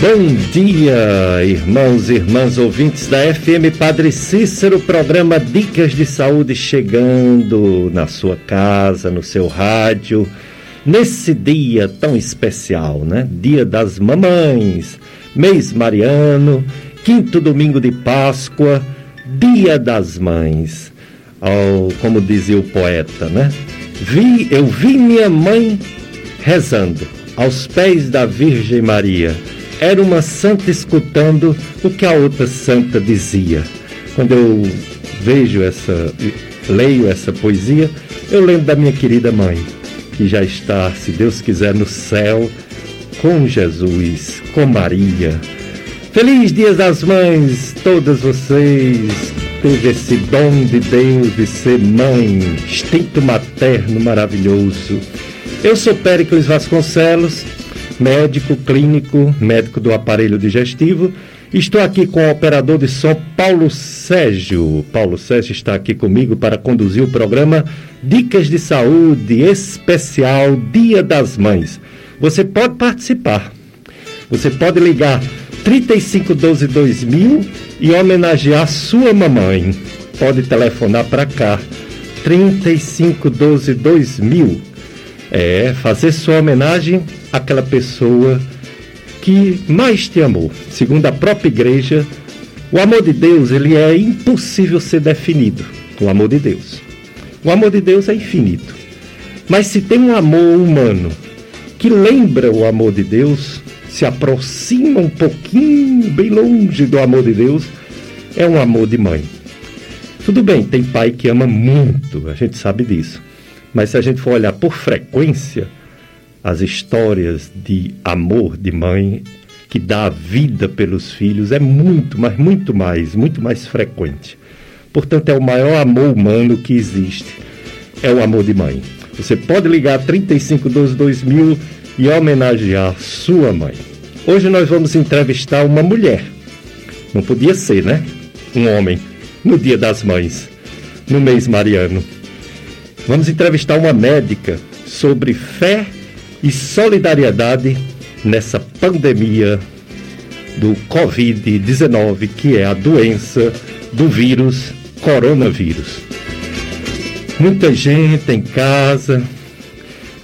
Bom dia, irmãos e irmãs ouvintes da FM Padre Cícero, programa Dicas de Saúde chegando na sua casa, no seu rádio, nesse dia tão especial, né? Dia das Mamães, mês mariano, quinto domingo de Páscoa, Dia das Mães. Oh, como dizia o poeta, né? Vi, eu vi minha mãe rezando aos pés da Virgem Maria era uma santa escutando o que a outra santa dizia. Quando eu vejo essa, leio essa poesia, eu lembro da minha querida mãe, que já está, se Deus quiser, no céu com Jesus, com Maria. Feliz Dia das Mães, todas vocês. Teve esse dom de Deus de ser mãe, instinto materno maravilhoso. Eu sou Péricles Vasconcelos médico clínico, médico do aparelho digestivo. Estou aqui com o operador de som Paulo Sérgio. Paulo Sérgio está aqui comigo para conduzir o programa Dicas de Saúde Especial Dia das Mães. Você pode participar. Você pode ligar 3512 2000 e homenagear sua mamãe. Pode telefonar para cá 3512 2000 é fazer sua homenagem àquela pessoa que mais te amou. Segundo a própria igreja, o amor de Deus ele é impossível ser definido. O amor de Deus. O amor de Deus é infinito. Mas se tem um amor humano que lembra o amor de Deus, se aproxima um pouquinho, bem longe do amor de Deus, é um amor de mãe. Tudo bem, tem pai que ama muito, a gente sabe disso. Mas se a gente for olhar por frequência, as histórias de amor de mãe que dá vida pelos filhos é muito, mas muito mais, muito mais frequente. Portanto, é o maior amor humano que existe. É o amor de mãe. Você pode ligar 3512 2000 e homenagear sua mãe. Hoje nós vamos entrevistar uma mulher. Não podia ser, né? Um homem. No Dia das Mães, no mês mariano. Vamos entrevistar uma médica sobre fé e solidariedade nessa pandemia do Covid-19, que é a doença do vírus coronavírus. Muita gente em casa,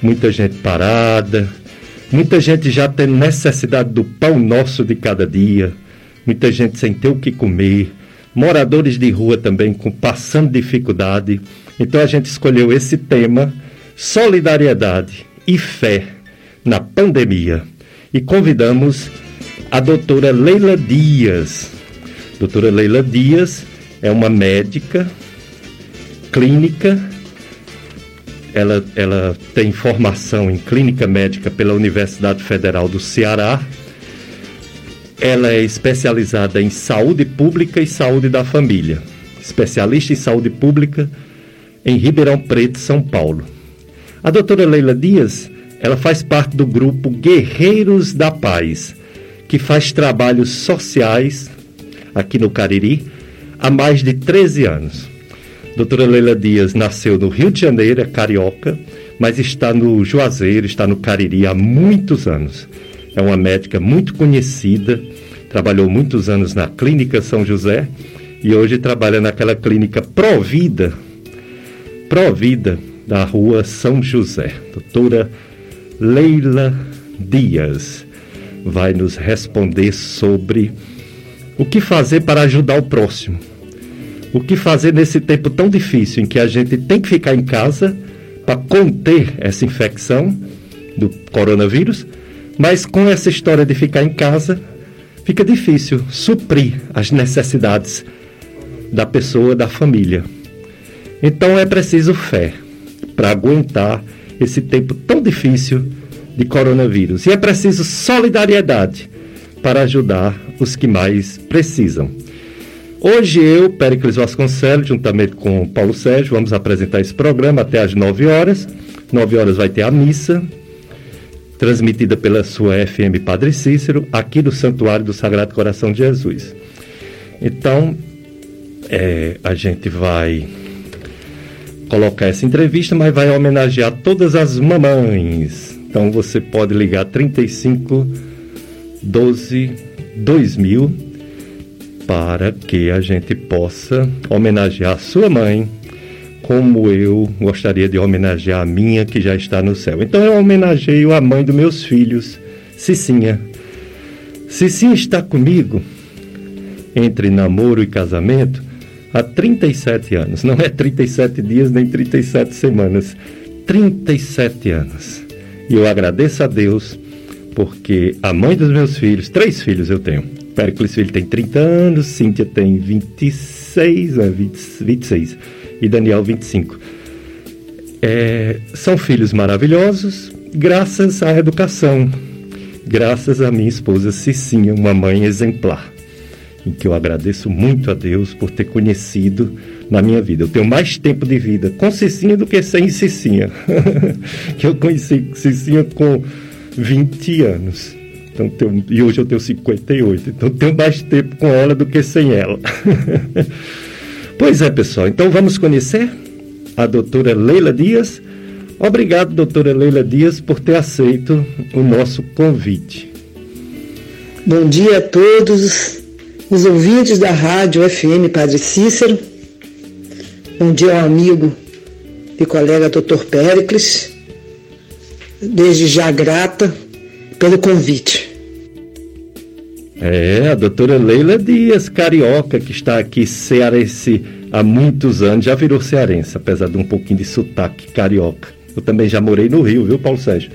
muita gente parada, muita gente já tendo necessidade do pão nosso de cada dia, muita gente sem ter o que comer, moradores de rua também com passando dificuldade. Então a gente escolheu esse tema, solidariedade e fé na pandemia. E convidamos a doutora Leila Dias. Doutora Leila Dias é uma médica clínica. Ela, ela tem formação em clínica médica pela Universidade Federal do Ceará. Ela é especializada em saúde pública e saúde da família. Especialista em saúde pública em Ribeirão Preto, São Paulo. A doutora Leila Dias, ela faz parte do grupo Guerreiros da Paz, que faz trabalhos sociais aqui no Cariri há mais de 13 anos. Doutora Leila Dias nasceu no Rio de Janeiro, é carioca, mas está no Juazeiro, está no Cariri há muitos anos. É uma médica muito conhecida, trabalhou muitos anos na Clínica São José e hoje trabalha naquela clínica Provida, Provida, da rua São José. Doutora Leila Dias vai nos responder sobre o que fazer para ajudar o próximo. O que fazer nesse tempo tão difícil em que a gente tem que ficar em casa para conter essa infecção do coronavírus, mas com essa história de ficar em casa, fica difícil suprir as necessidades da pessoa, da família. Então é preciso fé para aguentar esse tempo tão difícil de coronavírus. E é preciso solidariedade para ajudar os que mais precisam. Hoje eu, Péricles Vasconcelos, juntamente com Paulo Sérgio, vamos apresentar esse programa até às 9 horas. 9 horas vai ter a missa, transmitida pela sua FM Padre Cícero, aqui do Santuário do Sagrado Coração de Jesus. Então, é, a gente vai colocar essa entrevista, mas vai homenagear todas as mamães. Então você pode ligar 35 12 2000 para que a gente possa homenagear sua mãe como eu gostaria de homenagear a minha que já está no céu. Então eu homenageio a mãe dos meus filhos, Cicinha. Cicinha está comigo entre namoro e casamento há 37 anos. Não é 37 dias nem 37 semanas. 37 anos. E eu agradeço a Deus porque a mãe dos meus filhos, três filhos eu tenho. Péricles Filho tem 30 anos, Cíntia tem 26, é, 20, 26 e Daniel 25. É, são filhos maravilhosos, graças à educação, graças à minha esposa Cicinha, uma mãe exemplar, em que eu agradeço muito a Deus por ter conhecido na minha vida. Eu tenho mais tempo de vida com Cicinha do que sem Cicinha. que eu conheci Cicinha com 20 anos. Então, tenho, e hoje eu tenho 58. Então tenho mais tempo com ela do que sem ela. pois é, pessoal. Então vamos conhecer a doutora Leila Dias. Obrigado, doutora Leila Dias, por ter aceito o nosso convite. Bom dia a todos os ouvintes da Rádio FM Padre Cícero. Bom dia ao amigo e colega doutor Péricles desde já grata pelo convite. É, a doutora Leila Dias, carioca, que está aqui cearense há muitos anos, já virou cearense, apesar de um pouquinho de sotaque carioca. Eu também já morei no Rio, viu, Paulo Sérgio?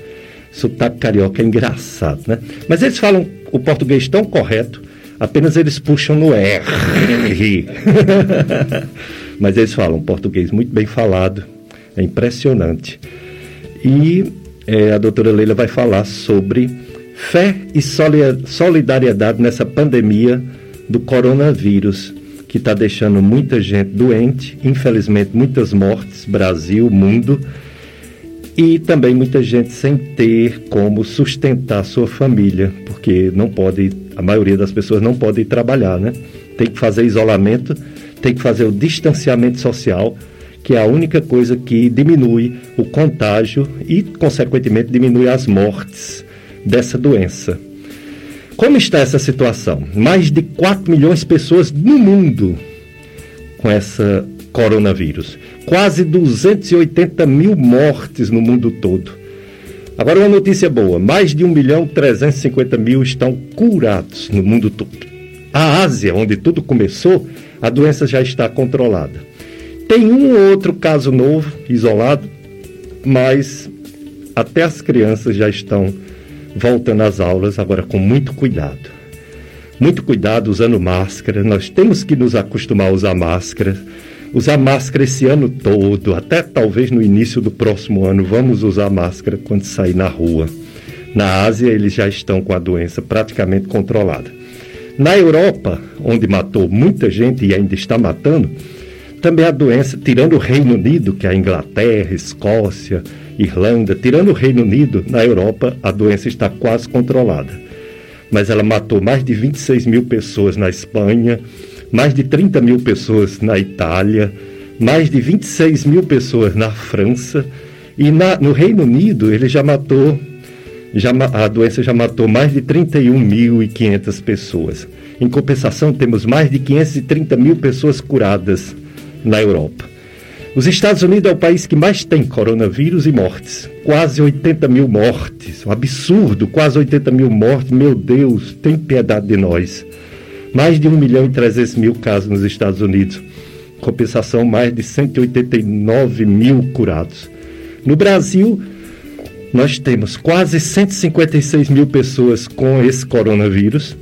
Sotaque carioca é engraçado, né? Mas eles falam o português tão correto, apenas eles puxam no R. Mas eles falam português muito bem falado, é impressionante. E é, a doutora Leila vai falar sobre fé e solidariedade nessa pandemia do coronavírus, que está deixando muita gente doente, infelizmente muitas mortes, Brasil, mundo, e também muita gente sem ter como sustentar sua família, porque não pode, a maioria das pessoas não pode trabalhar, né? Tem que fazer isolamento, tem que fazer o distanciamento social que é a única coisa que diminui o contágio e, consequentemente, diminui as mortes dessa doença. Como está essa situação? Mais de 4 milhões de pessoas no mundo com essa coronavírus. Quase 280 mil mortes no mundo todo. Agora uma notícia boa: mais de 1 milhão 350 mil estão curados no mundo todo. A Ásia, onde tudo começou, a doença já está controlada. Tem um ou outro caso novo, isolado, mas até as crianças já estão voltando às aulas, agora com muito cuidado. Muito cuidado usando máscara. Nós temos que nos acostumar a usar máscara. Usar máscara esse ano todo, até talvez no início do próximo ano, vamos usar máscara quando sair na rua. Na Ásia, eles já estão com a doença praticamente controlada. Na Europa, onde matou muita gente e ainda está matando, também a doença, tirando o Reino Unido, que é a Inglaterra, Escócia, Irlanda, tirando o Reino Unido, na Europa a doença está quase controlada. Mas ela matou mais de 26 mil pessoas na Espanha, mais de 30 mil pessoas na Itália, mais de 26 mil pessoas na França. E na, no Reino Unido ele já matou, já, a doença já matou mais de 31.500 pessoas. Em compensação, temos mais de 530 mil pessoas curadas na Europa. Os Estados Unidos é o país que mais tem coronavírus e mortes. Quase 80 mil mortes. Um absurdo, quase 80 mil mortes. Meu Deus, tem piedade de nós. Mais de 1 milhão e 300 mil casos nos Estados Unidos. Compensação, mais de 189 mil curados. No Brasil, nós temos quase 156 mil pessoas com esse coronavírus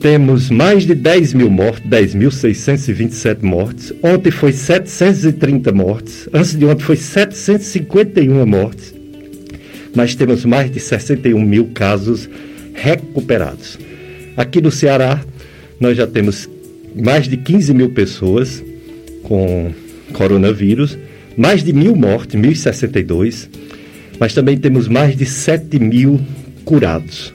temos mais de 10 mil mortes, 10.627 mortes. Ontem foi 730 mortes. Antes de ontem foi 751 mortes. Mas temos mais de 61 mil casos recuperados. Aqui no Ceará, nós já temos mais de 15 mil pessoas com coronavírus, mais de mil mortes, 1.062, mas também temos mais de 7 mil curados.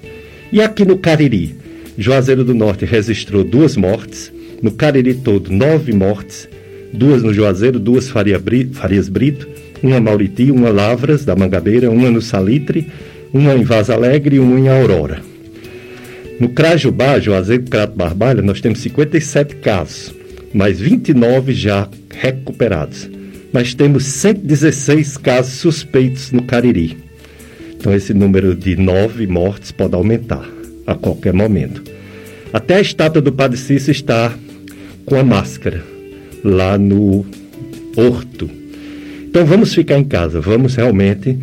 E aqui no Cariri, Juazeiro do Norte registrou duas mortes, no Cariri todo nove mortes, duas no Juazeiro, duas Faria Farias Brito, uma Mauriti, uma Lavras da Mangabeira, uma no Salitre, uma em Vaz Alegre e uma em Aurora. No Crajubá, Juazeiro Crato Barbalha, nós temos 57 casos, mas 29 já recuperados. Mas temos 116 casos suspeitos no Cariri. Então esse número de 9 mortes pode aumentar a qualquer momento. Até a estátua do Padre Cícero está com a máscara lá no horto. Então vamos ficar em casa, vamos realmente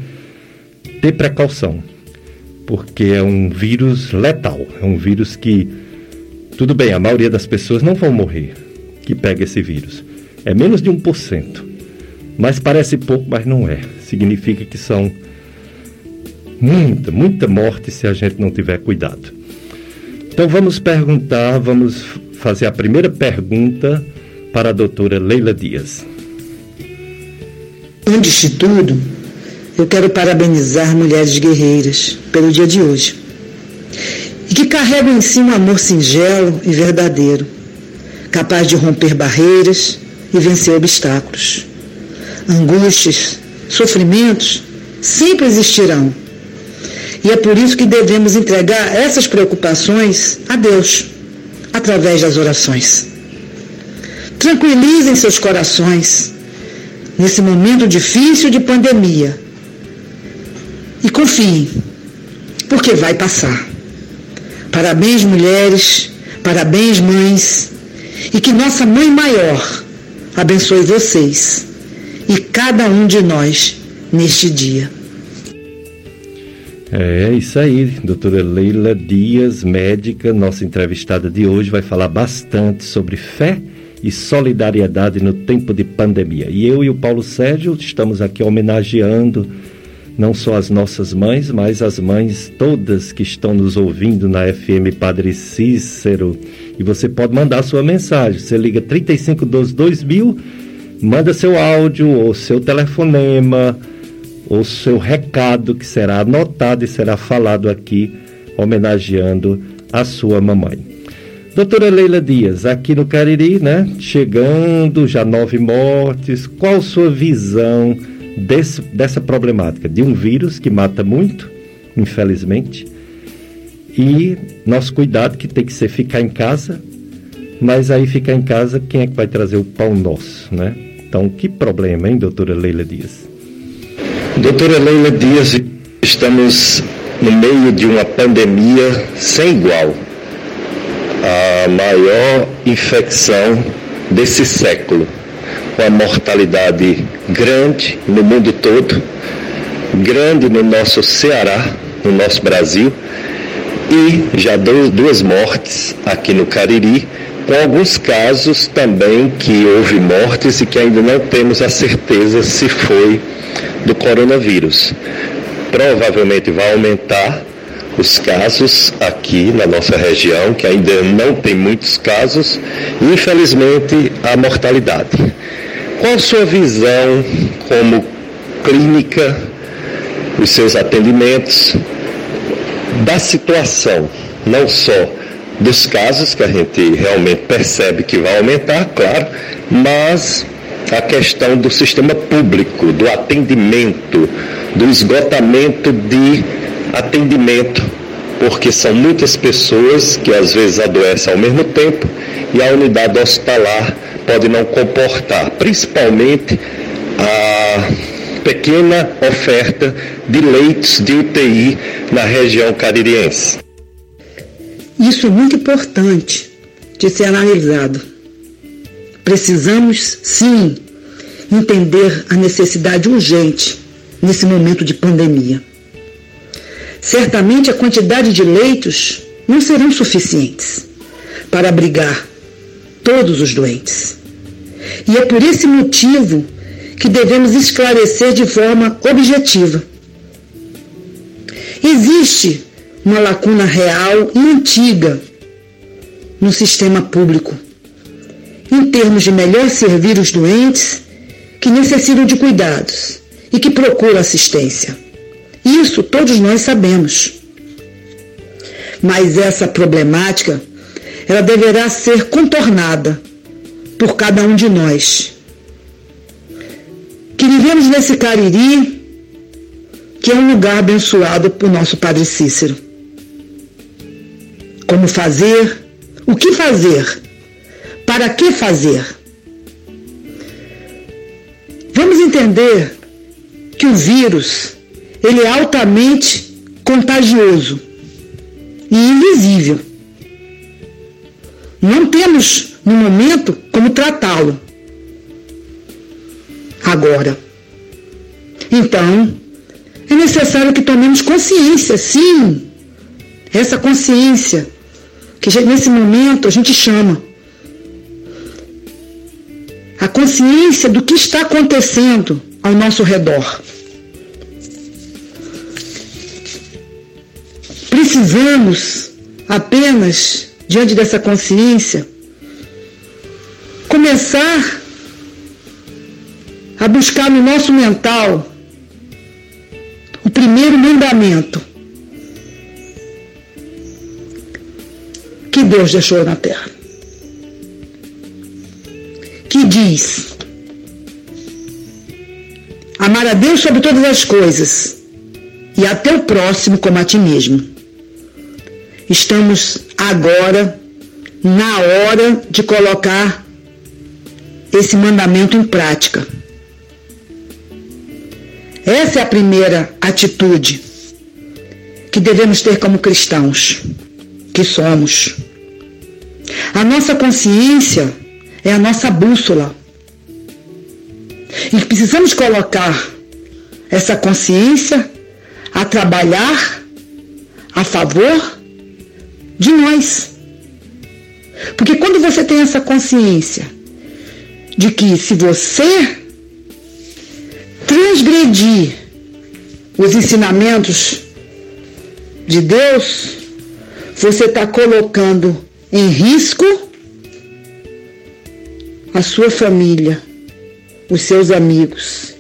ter precaução porque é um vírus letal, é um vírus que, tudo bem, a maioria das pessoas não vão morrer que pega esse vírus. É menos de 1%. Mas parece pouco, mas não é. Significa que são muita, muita morte se a gente não tiver cuidado. Então vamos perguntar, vamos fazer a primeira pergunta para a doutora Leila Dias. Antes de tudo, eu quero parabenizar mulheres guerreiras pelo dia de hoje e que carregam em si um amor singelo e verdadeiro, capaz de romper barreiras e vencer obstáculos. Angústias, sofrimentos sempre existirão. E é por isso que devemos entregar essas preocupações a Deus, através das orações. Tranquilizem seus corações nesse momento difícil de pandemia e confiem, porque vai passar. Parabéns, mulheres, parabéns, mães, e que nossa Mãe Maior abençoe vocês e cada um de nós neste dia. É isso aí, doutora Leila Dias, médica, nossa entrevistada de hoje, vai falar bastante sobre fé e solidariedade no tempo de pandemia. E eu e o Paulo Sérgio estamos aqui homenageando não só as nossas mães, mas as mães todas que estão nos ouvindo na FM Padre Cícero. E você pode mandar sua mensagem. Você liga 3512 2000, manda seu áudio ou seu telefonema ou seu recado que será anotado e será falado aqui homenageando a sua mamãe. Doutora Leila Dias, aqui no Cariri, né? Chegando, já nove mortes. Qual sua visão desse, dessa problemática de um vírus que mata muito, infelizmente, e nosso cuidado que tem que ser ficar em casa, mas aí ficar em casa, quem é que vai trazer o pão nosso, né? Então, que problema, hein, doutora Leila Dias? Doutora Leila Dias, estamos no meio de uma pandemia sem igual. A maior infecção desse século com a mortalidade grande no mundo todo, grande no nosso Ceará, no nosso Brasil, e já duas mortes aqui no Cariri, com alguns casos também que houve mortes e que ainda não temos a certeza se foi do coronavírus. Provavelmente vai aumentar os casos aqui na nossa região, que ainda não tem muitos casos, e infelizmente a mortalidade. Qual a sua visão como clínica, os seus atendimentos, da situação, não só dos casos que a gente realmente percebe que vai aumentar, claro, mas a questão do sistema público, do atendimento, do esgotamento de atendimento, porque são muitas pessoas que às vezes adoecem ao mesmo tempo e a unidade hospitalar pode não comportar, principalmente a pequena oferta de leitos de UTI na região caririense. Isso é muito importante de ser analisado. Precisamos, sim, entender a necessidade urgente nesse momento de pandemia. Certamente a quantidade de leitos não serão suficientes para abrigar todos os doentes. E é por esse motivo que devemos esclarecer de forma objetiva. Existe uma lacuna real e antiga no sistema público, em termos de melhor servir os doentes que necessitam de cuidados e que procuram assistência. Isso todos nós sabemos. Mas essa problemática ela deverá ser contornada por cada um de nós. Que vivemos nesse Cariri, que é um lugar abençoado por nosso Padre Cícero. como fazer, o que fazer, para que fazer. Vamos entender que o vírus ele é altamente contagioso e invisível. Não temos, no momento, como tratá-lo. Agora. Então, é necessário que tomemos consciência, sim. Essa consciência que nesse momento a gente chama. A consciência do que está acontecendo ao nosso redor. Precisamos apenas, diante dessa consciência, começar a buscar no nosso mental o primeiro mandamento que Deus deixou na terra. Que diz: Amar a Deus sobre todas as coisas e até o próximo como a ti mesmo. Estamos agora na hora de colocar esse mandamento em prática. Essa é a primeira atitude que devemos ter como cristãos, que somos. A nossa consciência é a nossa bússola. E precisamos colocar essa consciência a trabalhar a favor de nós. Porque quando você tem essa consciência de que se você transgredir os ensinamentos de Deus, você está colocando em risco a sua família, os seus amigos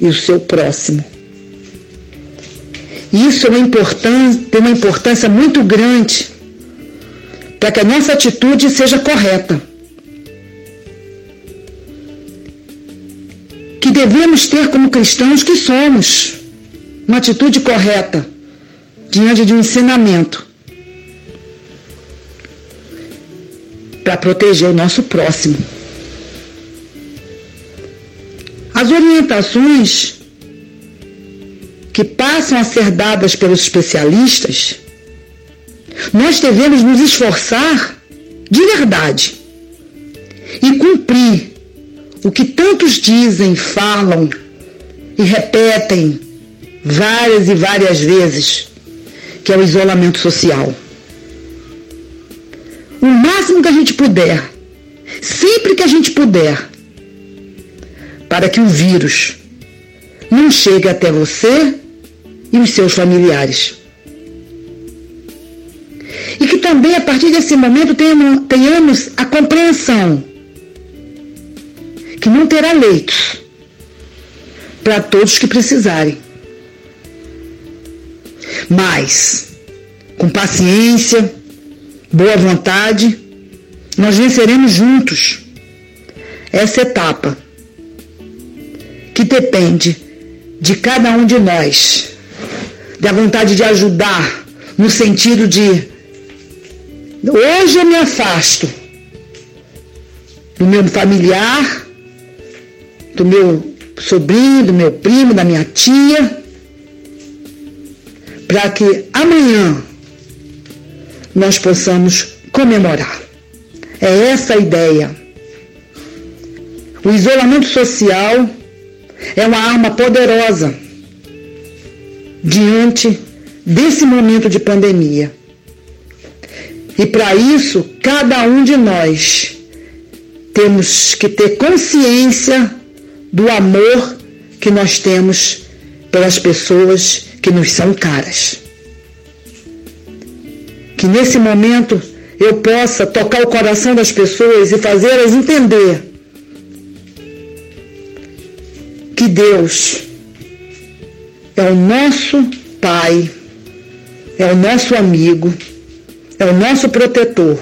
e o seu próximo. Isso é uma importância, tem uma importância muito grande para que a nossa atitude seja correta. Devemos ter como cristãos que somos uma atitude correta diante de um ensinamento para proteger o nosso próximo. As orientações que passam a ser dadas pelos especialistas, nós devemos nos esforçar de verdade e cumprir o que tantos dizem, falam e repetem várias e várias vezes, que é o isolamento social. O máximo que a gente puder, sempre que a gente puder, para que o vírus não chegue até você e os seus familiares. E que também, a partir desse momento, tenhamos a compreensão que não terá leitos para todos que precisarem. Mas, com paciência, boa vontade, nós venceremos juntos essa etapa que depende de cada um de nós da vontade de ajudar, no sentido de hoje eu me afasto do meu familiar, do meu sobrinho, do meu primo, da minha tia, para que amanhã nós possamos comemorar. É essa a ideia. O isolamento social é uma arma poderosa diante desse momento de pandemia. E para isso, cada um de nós temos que ter consciência do amor que nós temos pelas pessoas que nos são caras. Que nesse momento eu possa tocar o coração das pessoas e fazê-las entender que Deus é o nosso Pai, é o nosso amigo, é o nosso protetor.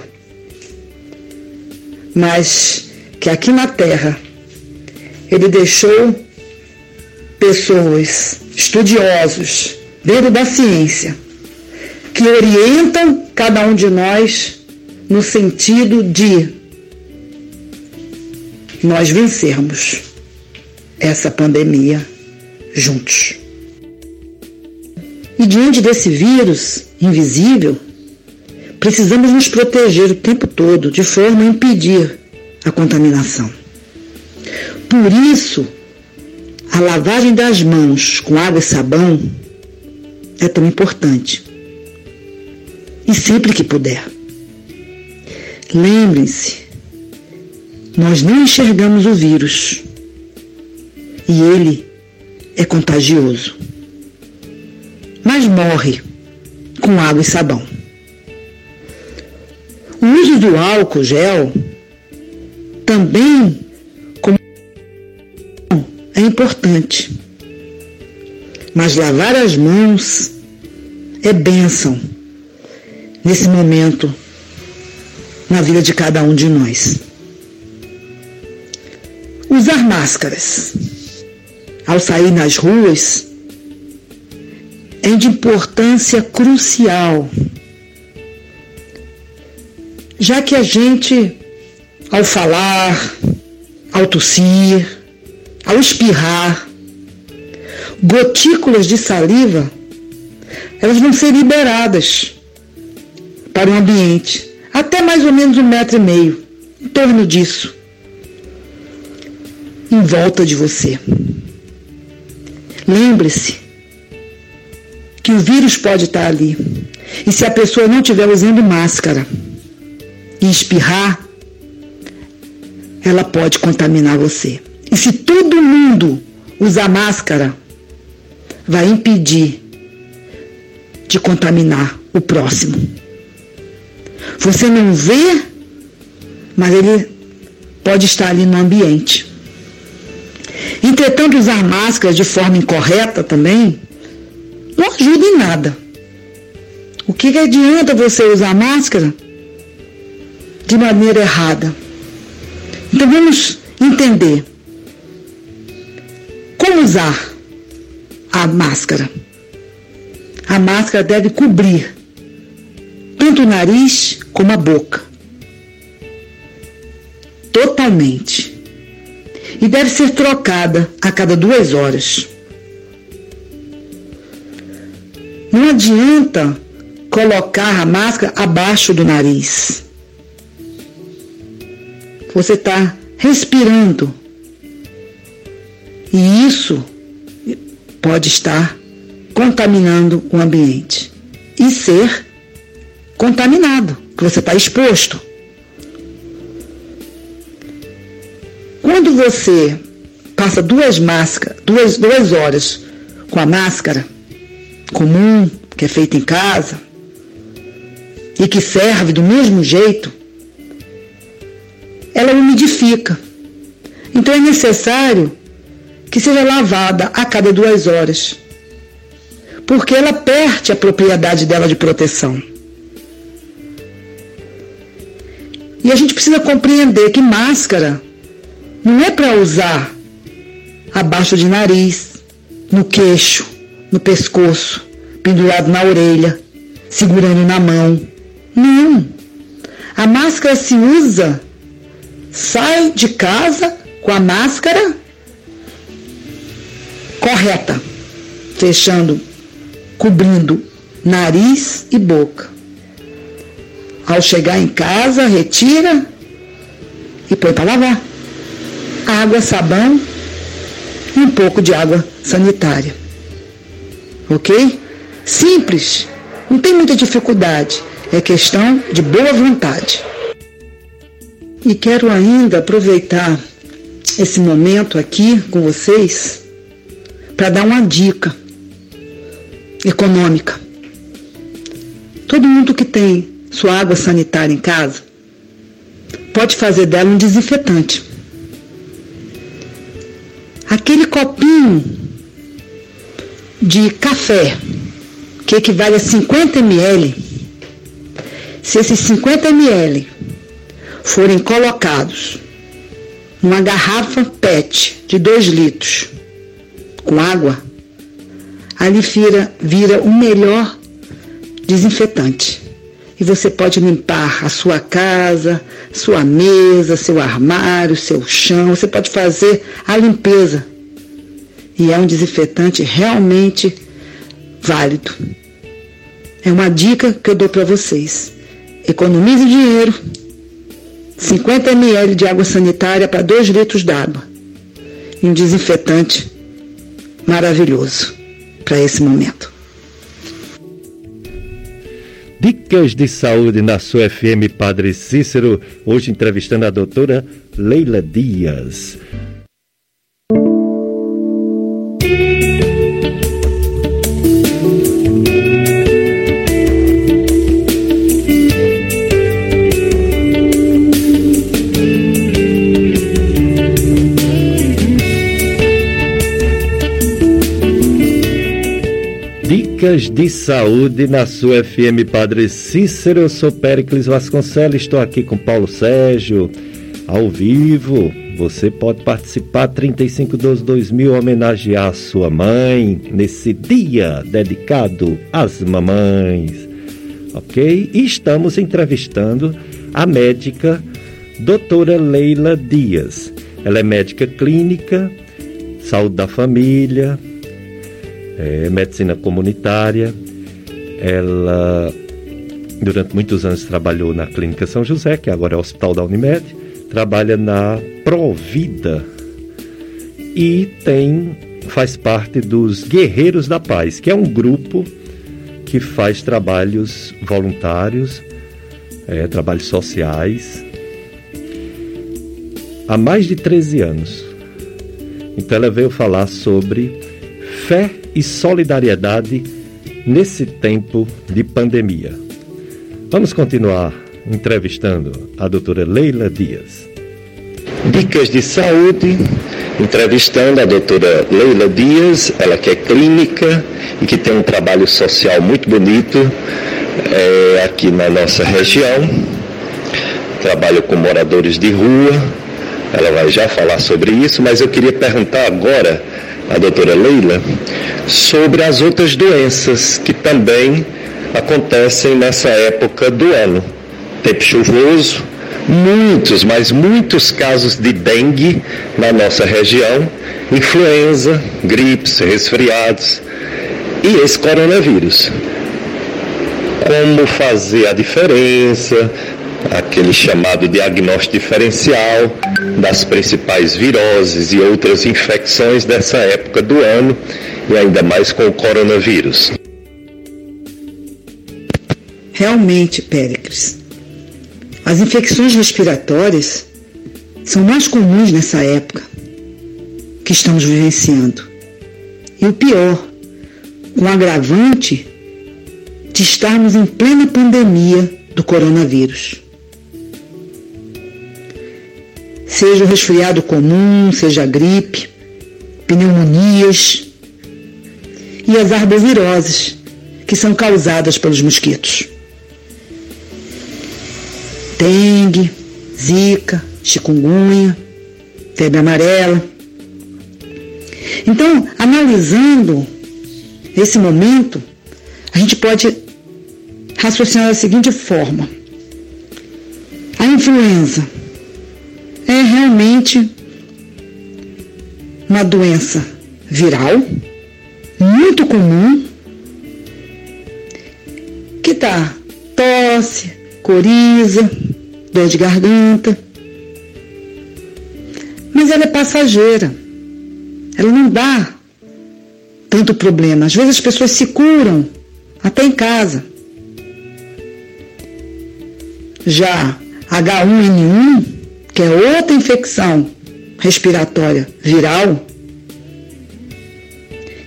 Mas que aqui na Terra Ele deixou pessoas, estudiosos, dentro da ciência, que orientam cada um de nós no sentido de nós vencermos essa pandemia juntos. E diante desse vírus invisível, precisamos nos proteger o tempo todo, de forma a impedir a contaminação. Por isso, a lavagem das mãos com água e sabão é tão importante. E sempre que puder. Lembrem-se, nós não enxergamos o vírus e ele é contagioso, mas morre com água e sabão. O uso do álcool gel também importante. Mas lavar as mãos é bênção nesse momento na vida de cada um de nós. Usar máscaras ao sair nas ruas é de importância crucial já que a gente, ao falar, ao tossir, ao espirrar, gotículas de saliva, elas vão ser liberadas para o ambiente, até mais ou menos um metro e meio, em torno disso, em volta de você. Lembre-se que o vírus pode estar ali. E se a pessoa não estiver usando máscara, e espirrar, ela pode contaminar você. E se todo mundo usar máscara, vai impedir de contaminar o próximo. Você não vê, mas ele pode estar ali no ambiente. Entretanto, usar máscara de forma incorreta também não ajuda em nada. O que, que adianta você usar máscara de maneira errada. Então vamos entender como usar a máscara. A máscara deve cobrir tanto o nariz como a boca. Totalmente. E deve ser trocada a cada duas horas. Não adianta colocar a máscara abaixo do nariz. Você está respirando. E isso pode estar contaminando o ambiente e ser contaminado, que você está exposto. Quando você passa duas máscaras, duas, duas horas com a máscara comum, que é feita em casa, e que serve do mesmo jeito, ela umidifica. Então é necessário que seja lavada a cada duas horas, porque ela perde a propriedade dela de proteção. E a gente precisa compreender que máscara não é para usar abaixo de nariz, no queixo, no pescoço, pendurado na orelha, segurando na mão. Não. A máscara se usa sai de casa com a máscara correta, fechando, cobrindo nariz e boca. Ao chegar em casa, retira e põe para lavar. Água, sabão e um pouco de água sanitária. Ok? Simples, não tem muita dificuldade, é questão de boa vontade. E quero ainda aproveitar esse momento aqui com vocês para dar uma dica econômica. Todo mundo que tem sua água sanitária em casa pode fazer dela um desinfetante. Aquele copinho de café, que equivale a 50 ml, se esses 50 ml forem colocados numa garrafa PET de 2 litros com água, ali vira, vira o melhor desinfetante. E você pode limpar a sua casa, sua mesa, seu armário, seu chão. Você pode fazer a limpeza. E é um desinfetante realmente válido. É uma dica que eu dou para vocês. Economize dinheiro. 50 ml de água sanitária para 2 litros d'água. E um desinfetante maravilhoso para esse momento. Dicas de saúde na sua FM Padre Cícero, hoje entrevistando a doutora Leila Dias. Dicas de saúde na sua FM Padre Cícero. Eu sou Péricles Vasconcelos, estou aqui com Paulo Sérgio, ao vivo. Você pode participar 3512-2000, homenagear a sua mãe nesse dia dedicado às mamães. Ok? E estamos entrevistando a médica doutora Leila Dias. Ela é médica clínica, saúde da família, é, medicina comunitária. Ela, durante muitos anos, trabalhou na Clínica São José, que agora é o Hospital da Unimed, trabalha na Provida e tem faz parte dos Guerreiros da Paz, que é um grupo que faz trabalhos voluntários, é, trabalhos sociais, há mais de 13 anos. Então ela veio falar sobre fé e solidariedade nesse tempo de pandemia. Vamos continuar entrevistando a doutora Leila Dias. Dicas de saúde, entrevistando a doutora Leila Dias, ela que é clínica e que tem um trabalho social muito bonito é, aqui na nossa região. Trabalha com moradores de rua, ela vai já falar sobre isso, mas eu queria perguntar agora à doutora Leila sobre as outras doenças que também acontecem nessa época do ano. Tempo chuvoso, muitos, mas muitos casos de dengue na nossa região, influenza, gripes, resfriados e esse coronavírus. Como fazer a diferença, aquele chamado diagnóstico diferencial das principais viroses e outras infecções dessa época do ano e ainda mais com o coronavírus. Realmente, Péricles, as infecções respiratórias são mais comuns nessa época que estamos vivenciando. E o pior, o agravante de estarmos em plena pandemia do coronavírus. Seja o resfriado comum, seja a gripe, pneumonias, e as arboviroses, que são causadas pelos mosquitos. Dengue, zika, chikungunya, febre amarela. Então, analisando esse momento, a gente pode raciocinar da seguinte forma: a influenza é realmente uma doença viral muito comum que tá tosse, coriza, dor de garganta. Mas ela é passageira. Ela não dá tanto problema. Às vezes as pessoas se curam até em casa. Já H1N1, que é outra infecção respiratória viral,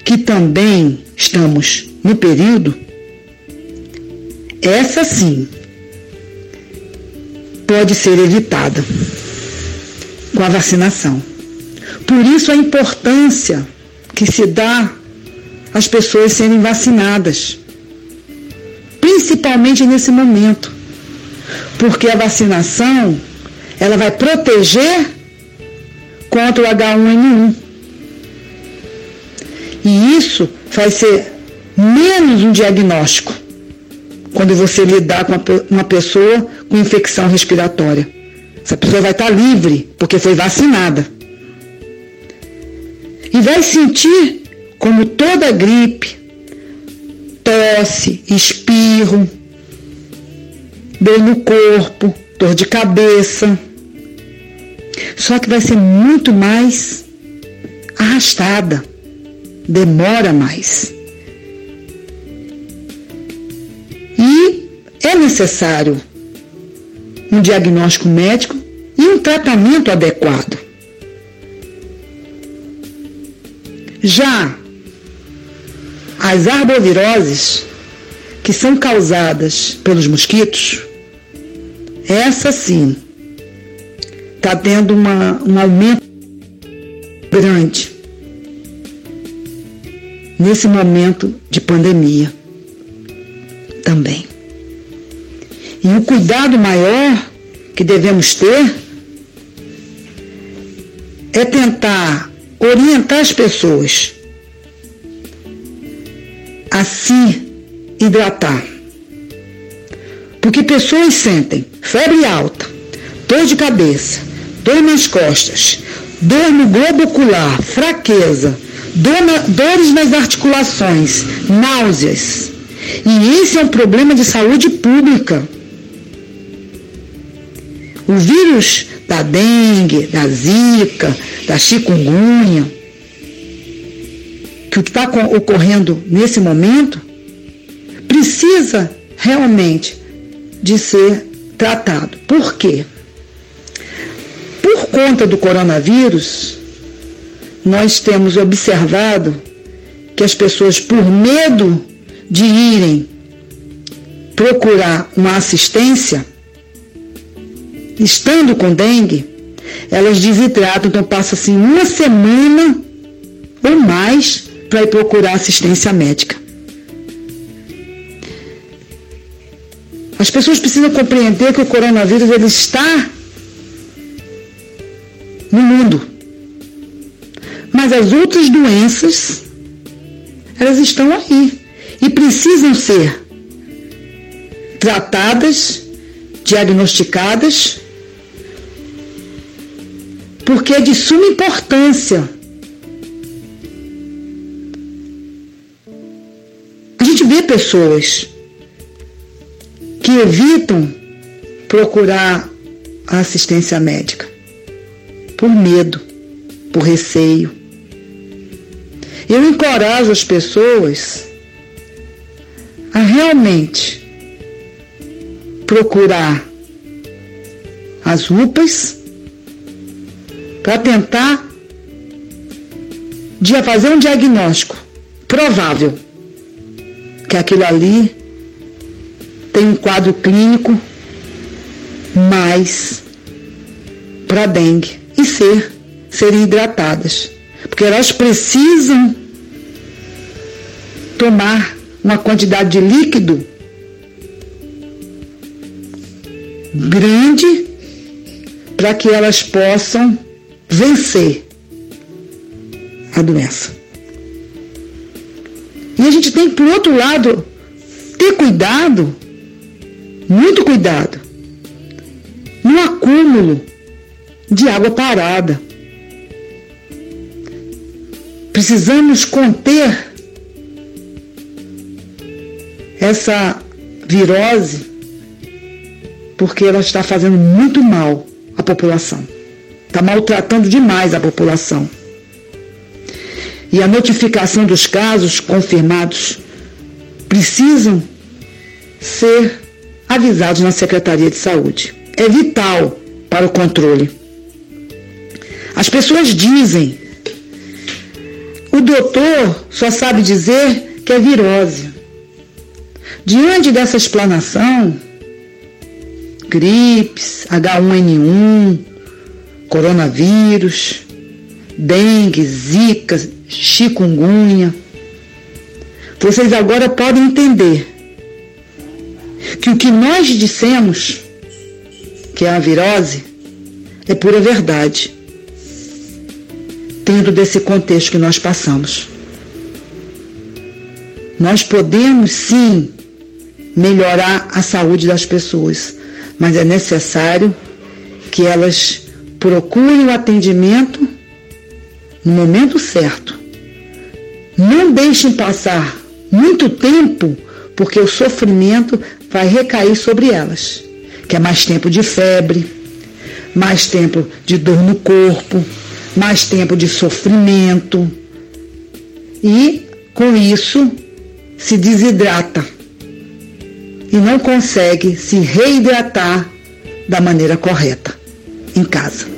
que também estamos no período, essa sim pode ser evitada com a vacinação. Por isso a importância que se dá às pessoas serem vacinadas, principalmente nesse momento, porque a vacinação ela vai proteger contra o H1N1. E isso vai ser menos um diagnóstico quando você lidar com uma pessoa com infecção respiratória. Essa pessoa vai estar livre porque foi vacinada. E vai sentir como toda gripe, tosse, espirro, dor no corpo, dor de cabeça. Só que vai ser muito mais arrastada, demora mais. E é necessário um diagnóstico médico e um tratamento adequado. Já as arboviroses, que são causadas pelos mosquitos, essa sim está tendo uma, um aumento grande nesse momento de pandemia também. E o cuidado maior que devemos ter é tentar orientar as pessoas a se hidratar. Porque pessoas sentem febre alta, dor de cabeça, dor nas costas, dor no globo ocular, fraqueza, dor na, dores nas articulações, náuseas. E esse é um problema de saúde pública. O vírus da dengue, da zika, da chikungunya, que o que está ocorrendo nesse momento, precisa realmente de ser tratado. Por quê? Por conta do coronavírus, nós temos observado que as pessoas, por medo de irem procurar uma assistência, estando com dengue, elas desidratam, então passa assim uma semana ou mais para ir procurar assistência médica. As pessoas precisam compreender que o coronavírus ele está no mundo. Mas as outras doenças, elas estão aí e precisam ser tratadas, diagnosticadas porque é de suma importância. A gente vê pessoas que evitam procurar a assistência médica por medo, por receio. Eu encorajo as pessoas a realmente procurar as UPAs para tentar fazer um diagnóstico provável que aquilo ali tem um quadro clínico mais para dengue e ser serem hidratadas, porque elas precisam tomar uma quantidade de líquido grande para que elas possam vencer a doença. E a gente tem, por outro lado, ter cuidado, muito cuidado, no acúmulo de água parada. Precisamos conter essa virose porque ela está fazendo muito mal à população. Está maltratando demais a população. E a notificação dos casos confirmados precisam ser avisados na Secretaria de Saúde. É vital para o controle. As pessoas dizem, o doutor só sabe dizer que é virose. Diante dessa explanação, gripes, H1N1, coronavírus, dengue, zika, chikungunya. Vocês agora podem entender que o que nós dissemos, que é a virose, é pura verdade, tendo desse contexto que nós passamos. Nós podemos sim melhorar a saúde das pessoas, mas é necessário que elas procurem o atendimento no momento certo. Não deixem passar muito tempo, porque o sofrimento vai recair sobre elas, que é mais tempo de febre, mais tempo de dor no corpo, mais tempo de sofrimento. E com isso se desidrata e não consegue se reidratar da maneira correta em casa.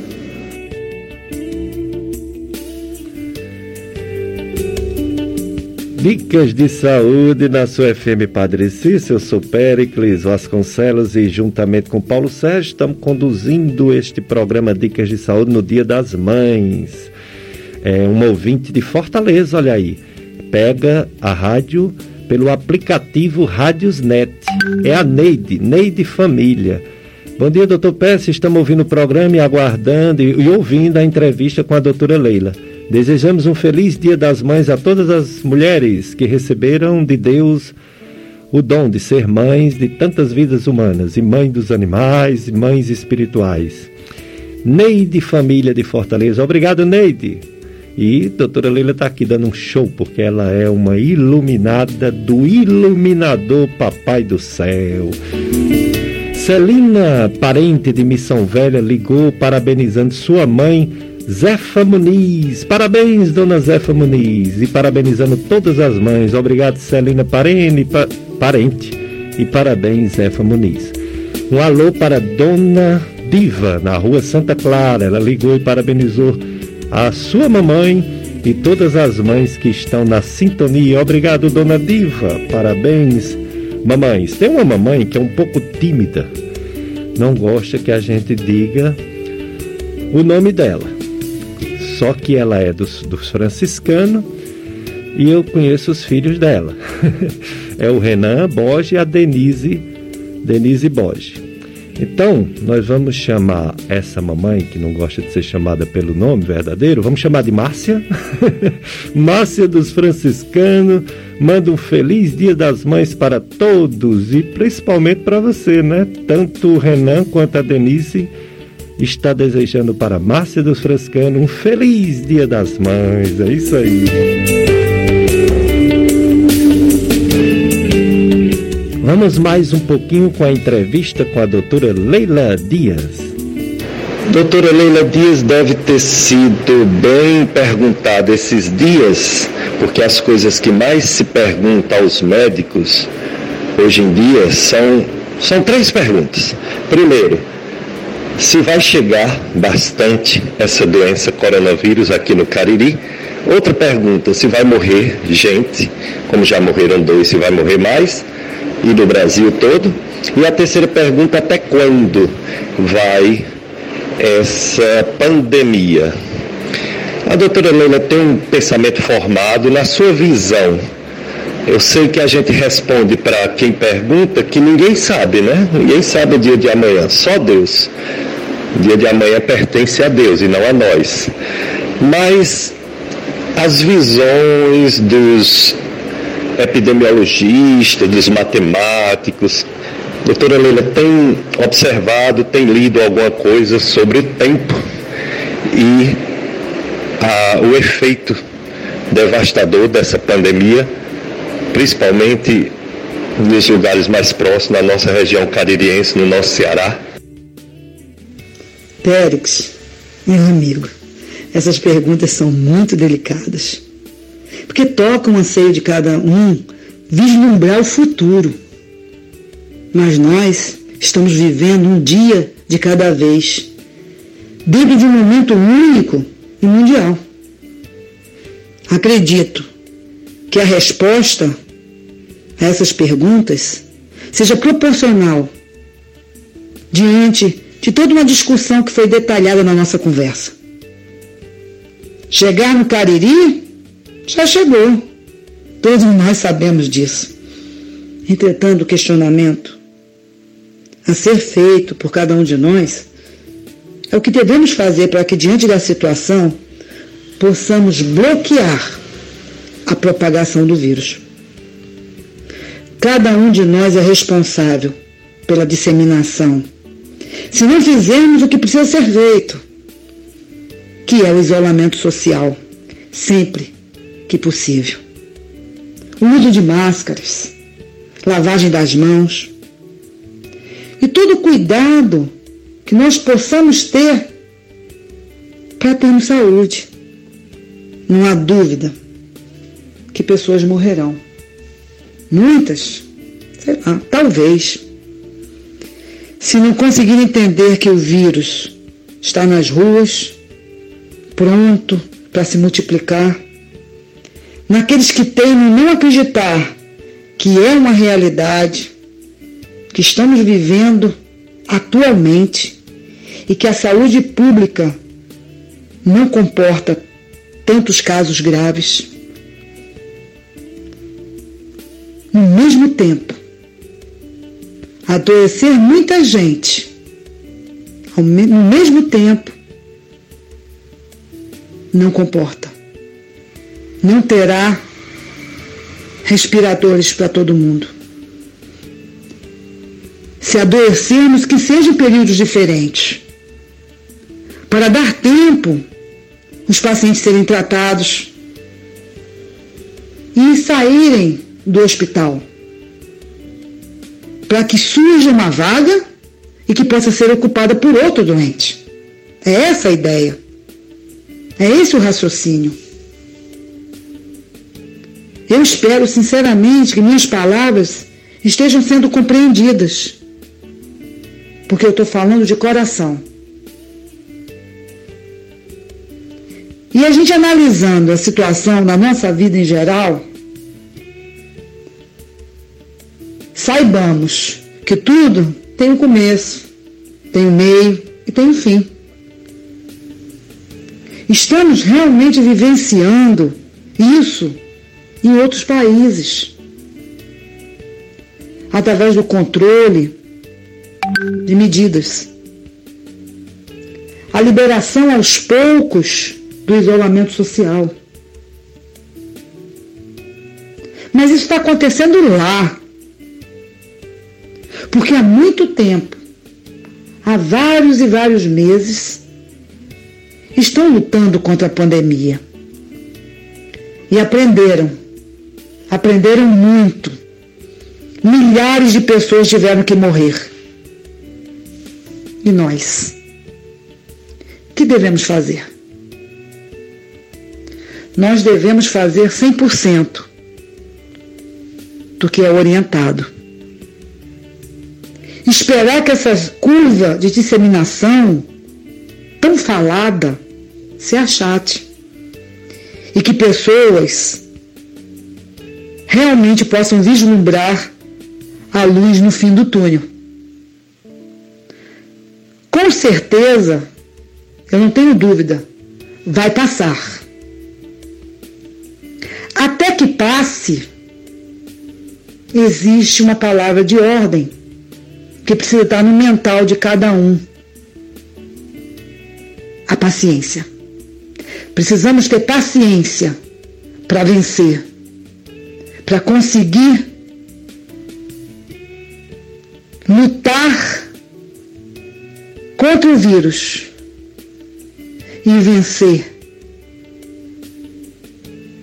Dicas de saúde na sua FM Padre Cícero. Eu sou Péricles Vasconcelos e, juntamente com Paulo Sérgio, estamos conduzindo este programa Dicas de Saúde no Dia das Mães. É um ouvinte de Fortaleza, olha aí. Pega a rádio pelo aplicativo Rádiosnet. É a Neide, Neide Família. Bom dia, doutor Pérez. Estamos ouvindo o programa e aguardando e, e ouvindo a entrevista com a doutora Leila. Desejamos um feliz Dia das Mães a todas as mulheres que receberam de Deus o dom de ser mães de tantas vidas humanas, e mãe dos animais, e mães espirituais. Neide Família de Fortaleza. Obrigado, Neide. E doutora Leila está aqui dando um show, porque ela é uma iluminada do iluminador Papai do Céu. Celina, parente de Missão Velha, ligou parabenizando sua mãe Zefa Muniz. Parabéns, dona Zefa Muniz. E parabenizando todas as mães. Obrigado, Celina Parene, pa, parente. E parabéns, Zefa Muniz. Um alô para dona Diva, na rua Santa Clara. Ela ligou e parabenizou a sua mamãe e todas as mães que estão na sintonia. Obrigado, dona Diva. Parabéns, mamães. Tem uma mamãe que é um pouco tímida. Não gosta que a gente diga o nome dela só que ela é dos, dos franciscanos e eu conheço os filhos dela. é o Renan Borges e a Denise, Denise Borges. Então, nós vamos chamar essa mamãe, que não gosta de ser chamada pelo nome verdadeiro, vamos chamar de Márcia. Márcia dos franciscanos, manda um feliz Dia das Mães para todos e principalmente para você, né? Tanto o Renan quanto a Denise está desejando para Márcia dos Frescanos um feliz Dia das Mães. É isso aí. Vamos mais um pouquinho com a entrevista com a doutora Leila Dias. Doutora Leila Dias deve ter sido bem perguntada esses dias, porque as coisas que mais se perguntam aos médicos hoje em dia são, são três perguntas. Primeiro, se vai chegar bastante essa doença coronavírus aqui no Cariri. Outra pergunta, se vai morrer gente, como já morreram dois, se vai morrer mais, e no Brasil todo. E a terceira pergunta, até quando vai essa pandemia? A doutora Leila tem um pensamento formado na sua visão. Eu sei que a gente responde para quem pergunta que ninguém sabe, né? Ninguém sabe o dia de amanhã, só Deus. O dia de amanhã pertence a Deus e não a nós. Mas as visões dos epidemiologistas, dos matemáticos, doutora Leila tem observado, tem lido alguma coisa sobre o tempo e a, o efeito devastador dessa pandemia, principalmente nos lugares mais próximos, na nossa região caririense, no nosso Ceará. Périx, meu amigo, essas perguntas são muito delicadas, porque tocam o anseio de cada um vislumbrar o futuro. Mas nós estamos vivendo um dia de cada vez, dentro de um momento único e mundial. Acredito que a resposta a essas perguntas seja proporcional diante de toda uma discussão que foi detalhada na nossa conversa. Chegar no Cariri já chegou. Todos nós sabemos disso. Entretanto, o questionamento a ser feito por cada um de nós é o que devemos fazer para que, diante da situação, possamos bloquear a propagação do vírus. cada um de nós é responsável pela disseminação. Se não fizermos o que precisa ser feito, que é o isolamento social, sempre que possível. O uso de máscaras, lavagem das mãos e todo o cuidado que nós possamos ter para termos saúde. Não há dúvida que pessoas morrerão. Muitas, sei lá, talvez. Se não conseguir entender que o vírus está nas ruas, pronto para se multiplicar, naqueles que temem não acreditar que é uma realidade que estamos vivendo atualmente e que a saúde pública não comporta tantos casos graves. No mesmo tempo, adoecer muita gente, no mesmo tempo, não comporta. Não terá respiradores para todo mundo. Se adoecermos, que sejam períodos diferentes, para dar tempo os pacientes serem tratados e saírem do hospital, para que surja uma vaga e que possa ser ocupada por outro doente. É essa a ideia. É esse o raciocínio. Eu espero sinceramente que minhas palavras estejam sendo compreendidas, porque eu estou falando de coração. E a gente analisando a situação da nossa vida em geral, saibamos que tudo tem um começo, tem um meio e tem um fim. Estamos realmente vivenciando isso em outros países, através do controle de medidas. A liberação aos poucos do isolamento social. Mas isso está acontecendo lá. Porque há muito tempo, há vários e vários meses, estão lutando contra a pandemia. E aprenderam. Aprenderam muito. Milhares de pessoas tiveram que morrer. E nós? O que devemos fazer? nós devemos fazer 100% do que é orientado. Esperar que essa curva de disseminação tão falada se achate e que pessoas realmente possam vislumbrar a luz no fim do túnel. Com certeza, eu não tenho dúvida, vai passar. Até que passe, existe uma palavra de ordem que precisa estar no mental de cada um. A paciência. Precisamos ter paciência para vencer, para conseguir lutar contra o vírus e vencer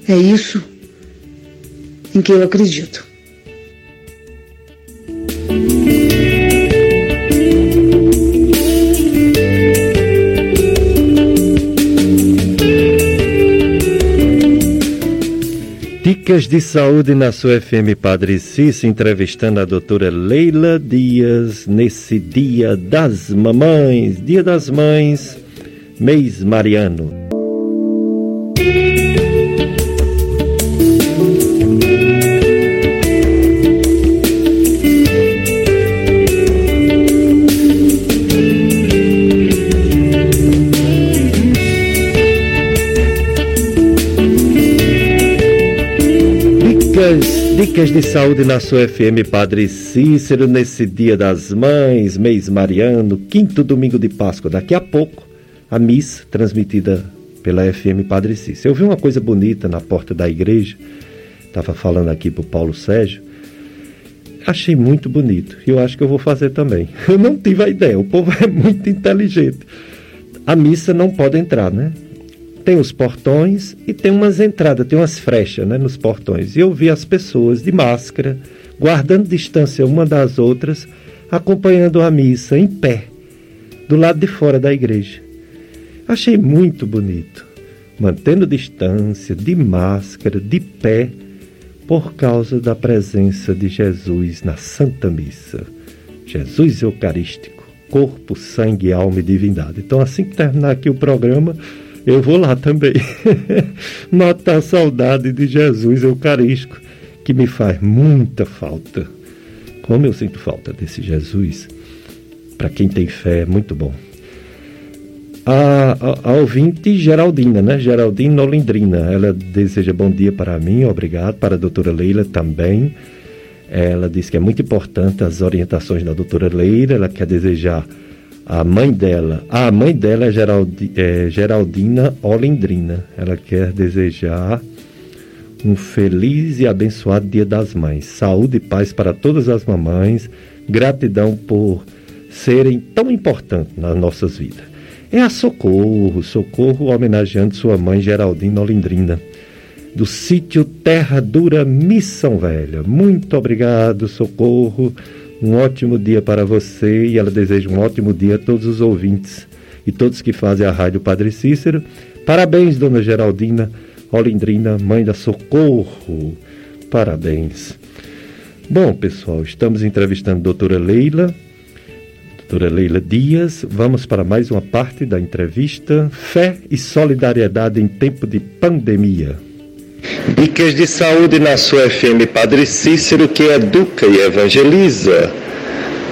é isso em que eu acredito. Dicas de saúde na sua FM Padre Cício, entrevistando a doutora Leila Dias nesse Dia das Mamães, Dia das Mães, mês mariano. Dicas de saúde na sua FM Padre Cícero, nesse Dia das Mães, mês mariano, quinto domingo de Páscoa. Daqui a pouco, a missa transmitida pela FM Padre Cícero. Eu vi uma coisa bonita na porta da igreja, estava falando aqui para o Paulo Sérgio, achei muito bonito. E eu acho que eu vou fazer também. Eu não tive a ideia, o povo é muito inteligente. A missa não pode entrar, né? Tem os portões e tem umas entradas, tem umas frechas né, nos portões. E eu vi as pessoas de máscara, guardando distância uma das outras, acompanhando a missa em pé, do lado de fora da igreja. Achei muito bonito, mantendo distância, de máscara, de pé por causa da presença de Jesus na Santa Missa. Jesus Eucarístico, corpo, sangue, alma e divindade. Então, assim que terminar aqui o programa, eu vou lá também matar a saudade de Jesus Eucarístico, que me faz muita falta. Como eu sinto falta desse Jesus. Para quem tem fé, é muito bom a, a, a, ouvinte Geraldina, né? Geraldina Olindrina. Ela deseja bom dia para mim, obrigado. Para a doutora Leila também. Ela diz que é muito importante as orientações da doutora Leila. Ela quer desejar a mãe dela. a mãe dela é, Geraldi, é Geraldina Olindrina. Ela quer desejar um feliz e abençoado Dia das Mães. Saúde e paz para todas as mamães. Gratidão por serem tão importantes nas nossas vidas é a Socorro, Socorro homenageando sua mãe Geraldina Olindrina, do sítio Terra Dura, Missão Velha. Muito obrigado, Socorro. Um ótimo dia para você e ela deseja um ótimo dia a todos os ouvintes e todos que fazem a Rádio Padre Cícero. Parabéns, dona Geraldina Olindrina, mãe da Socorro. Parabéns. Bom, pessoal, estamos entrevistando a doutora Leila doutora Leila Dias. Vamos para mais uma parte da entrevista: Fé e solidariedade em tempo de pandemia. Dicas de saúde na sua FM Padre Cícero, que educa e evangeliza.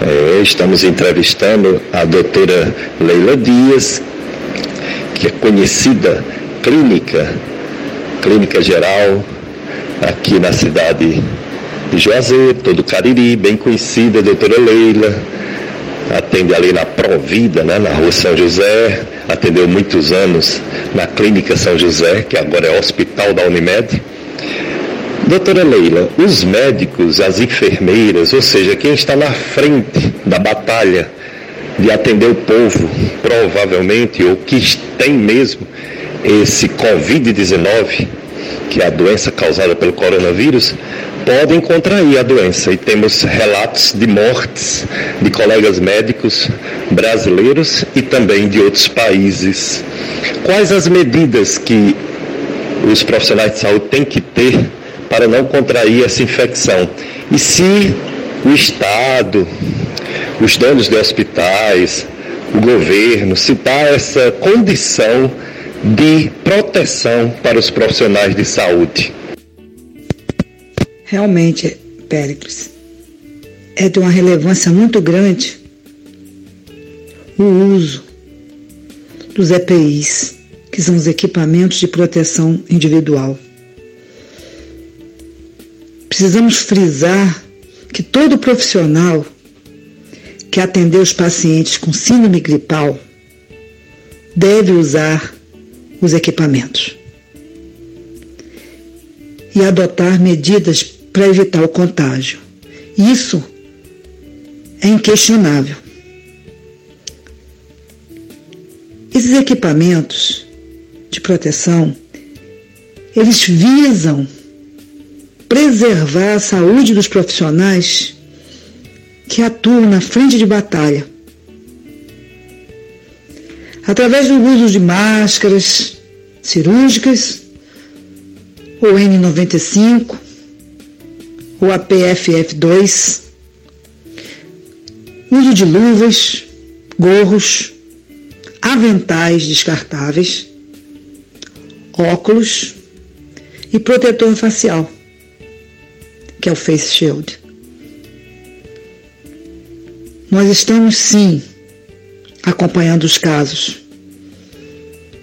É, estamos entrevistando a doutora Leila Dias, que é conhecida clínica, clínica geral, aqui na cidade de Juazeiro, todo Cariri, bem conhecida, doutora Leila atende ali na Provida, né, na rua São José, atendeu muitos anos na Clínica São José, que agora é Hospital da Unimed. Doutora Leila, os médicos, as enfermeiras, ou seja, quem está na frente da batalha de atender o povo, provavelmente, ou que tem mesmo esse Covid-19, que é a doença causada pelo coronavírus, podem contrair a doença. E temos relatos de mortes de colegas médicos brasileiros e também de outros países. Quais as medidas que os profissionais de saúde têm que ter para não contrair essa infecção? E se o Estado, os donos de hospitais, o governo, se dá essa condição de proteção para os profissionais de saúde? Realmente, Péricles, é de uma relevância muito grande o uso dos EPIs, que são os equipamentos de proteção individual. Precisamos frisar que todo profissional que atender os pacientes com síndrome gripal deve usar os equipamentos e adotar medidas para evitar o contágio. Isso é inquestionável. Esses equipamentos de proteção, eles visam preservar a saúde dos profissionais que atuam na frente de batalha. Através do uso de máscaras cirúrgicas, ou N95, o APFF2, uso de luvas, gorros, aventais descartáveis, óculos e protetor facial, que é o Face Shield. Nós estamos sim acompanhando os casos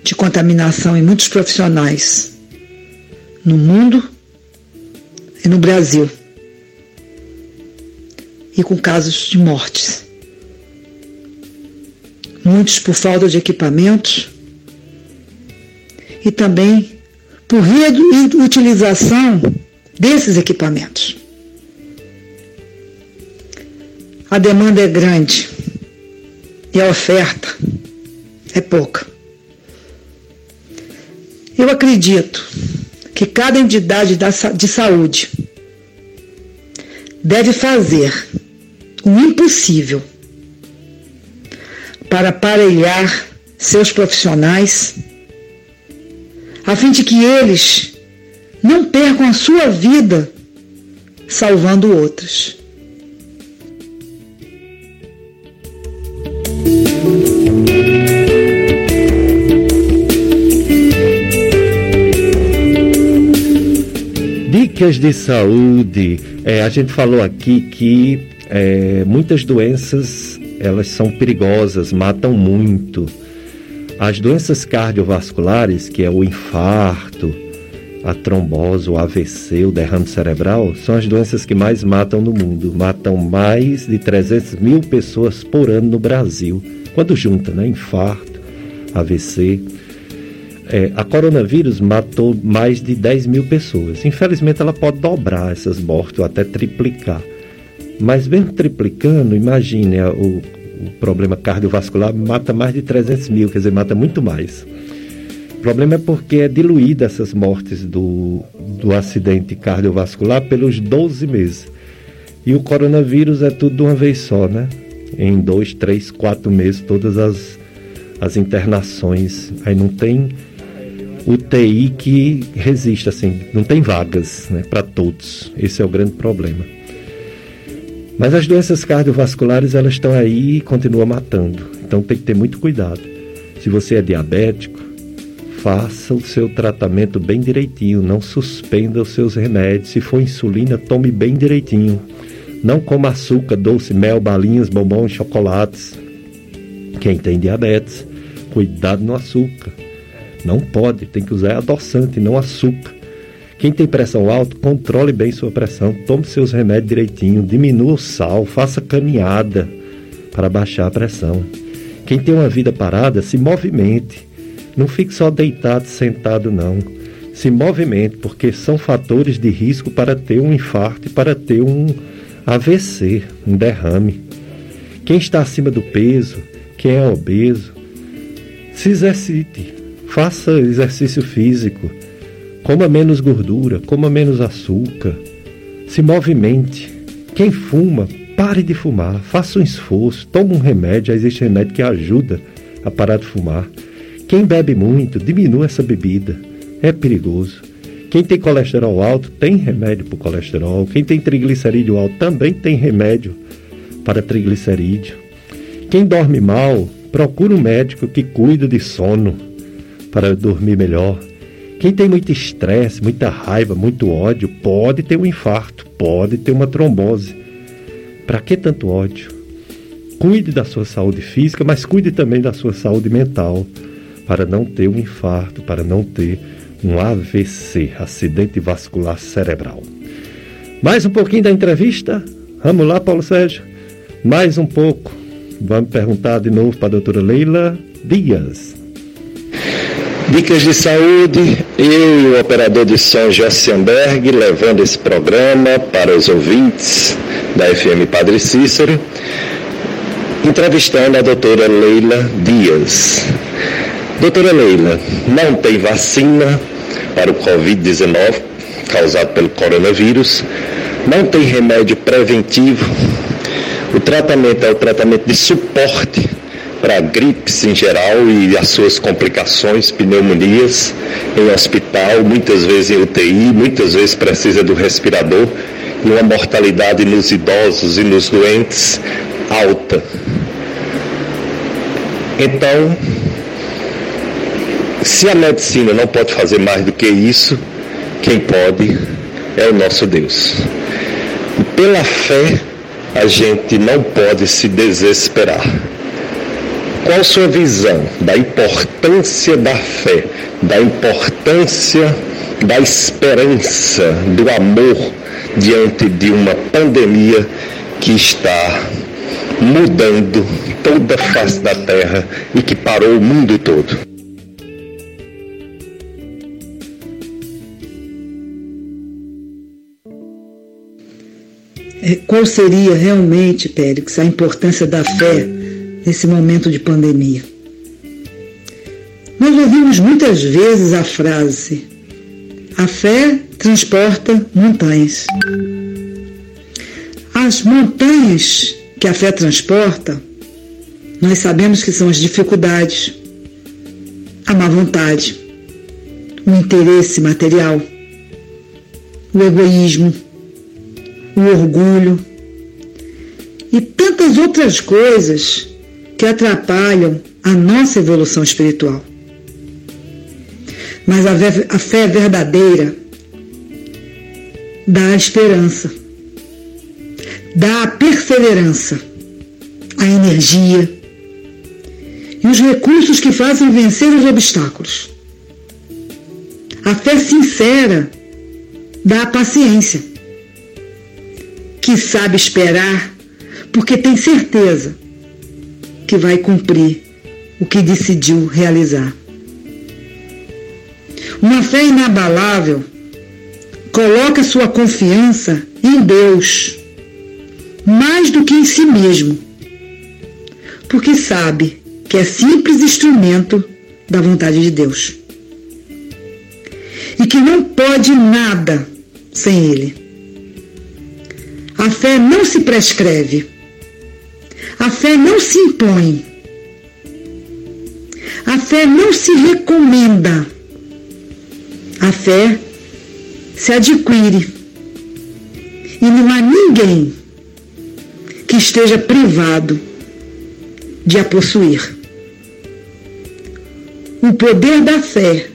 de contaminação em muitos profissionais no mundo e no Brasil e com casos de mortes. Muitos por falta de equipamentos e também por reutilização desses equipamentos. a demanda é grande e a oferta é pouca. Eu acredito que cada entidade de saúde deve fazer o impossível para aparelhar seus profissionais, a fim de que eles não percam a sua vida salvando outros. Dicas de saúde. É, a gente falou aqui que é, muitas doenças elas são perigosas, matam muito. As doenças cardiovasculares, que é o infarto, a trombose, o AVC, o derrame cerebral, são as doenças que mais matam no mundo. Matam mais de 300 mil pessoas por ano no Brasil. Quando junta, né? Infarto, AVC. É, a coronavírus matou mais de 10 mil pessoas. Infelizmente, ela pode dobrar essas mortes ou até triplicar. Mas mesmo triplicando, imagine o, o problema cardiovascular mata mais de 300 mil, quer dizer, mata muito mais. O problema é porque é diluída essas mortes do, do acidente cardiovascular pelos 12 meses. E o coronavírus é tudo de uma vez só, né? Em dois, três, quatro meses, todas as, as internações. Aí não tem UTI que resista, assim, não tem vagas né, para todos. Esse é o grande problema. Mas as doenças cardiovasculares, elas estão aí e continuam matando. Então tem que ter muito cuidado. Se você é diabético, faça o seu tratamento bem direitinho, não suspenda os seus remédios. Se for insulina, tome bem direitinho. Não coma açúcar, doce, mel, balinhas, bombons, chocolates. Quem tem diabetes, cuidado no açúcar. Não pode, tem que usar adoçante, não açúcar. Quem tem pressão alta, controle bem sua pressão, tome seus remédios direitinho, diminua o sal, faça caminhada para baixar a pressão. Quem tem uma vida parada, se movimente. Não fique só deitado, sentado, não. Se movimente, porque são fatores de risco para ter um infarto e para ter um AVC, um derrame. Quem está acima do peso, quem é obeso, se exercite, faça exercício físico Coma menos gordura, coma menos açúcar. Se movimente. Quem fuma, pare de fumar. Faça um esforço, tome um remédio. Existe remédio que ajuda a parar de fumar. Quem bebe muito, diminua essa bebida. É perigoso. Quem tem colesterol alto tem remédio para o colesterol. Quem tem triglicerídeo alto também tem remédio para triglicerídeo. Quem dorme mal, procura um médico que cuida de sono para dormir melhor. Quem tem muito estresse, muita raiva, muito ódio, pode ter um infarto, pode ter uma trombose. Para que tanto ódio? Cuide da sua saúde física, mas cuide também da sua saúde mental, para não ter um infarto, para não ter um AVC, acidente vascular cerebral. Mais um pouquinho da entrevista? Vamos lá, Paulo Sérgio? Mais um pouco. Vamos perguntar de novo para a doutora Leila Dias. Dicas de saúde, eu e o operador de som Jessianberg levando esse programa para os ouvintes da FM Padre Cícero, entrevistando a doutora Leila Dias. Doutora Leila, não tem vacina para o Covid-19 causado pelo coronavírus, não tem remédio preventivo, o tratamento é o tratamento de suporte para gripes em geral e as suas complicações, pneumonias em hospital, muitas vezes em UTI, muitas vezes precisa do respirador e uma mortalidade nos idosos e nos doentes alta. Então, se a medicina não pode fazer mais do que isso, quem pode é o nosso Deus. Pela fé, a gente não pode se desesperar qual sua visão da importância da fé, da importância da esperança, do amor diante de uma pandemia que está mudando toda a face da terra e que parou o mundo todo? é, qual seria realmente, Périx, a importância da fé nesse momento de pandemia. Nós ouvimos muitas vezes a frase: a fé transporta montanhas. As montanhas que a fé transporta, nós sabemos que são as dificuldades, a má vontade, o interesse material, o egoísmo, o orgulho e tantas outras coisas que atrapalham a nossa evolução espiritual. Mas a fé verdadeira dá a esperança, dá a perseverança, a energia e os recursos que fazem vencer os obstáculos. A fé sincera dá a paciência, que sabe esperar porque tem certeza que vai cumprir o que decidiu realizar. Uma fé inabalável coloca sua confiança em Deus mais do que em si mesmo, porque sabe que é simples instrumento da vontade de Deus e que não pode nada sem Ele. A fé não se prescreve, a fé não se impõe, a fé não se recomenda, a fé se adquire. E não há ninguém que esteja privado de a possuir. O poder da fé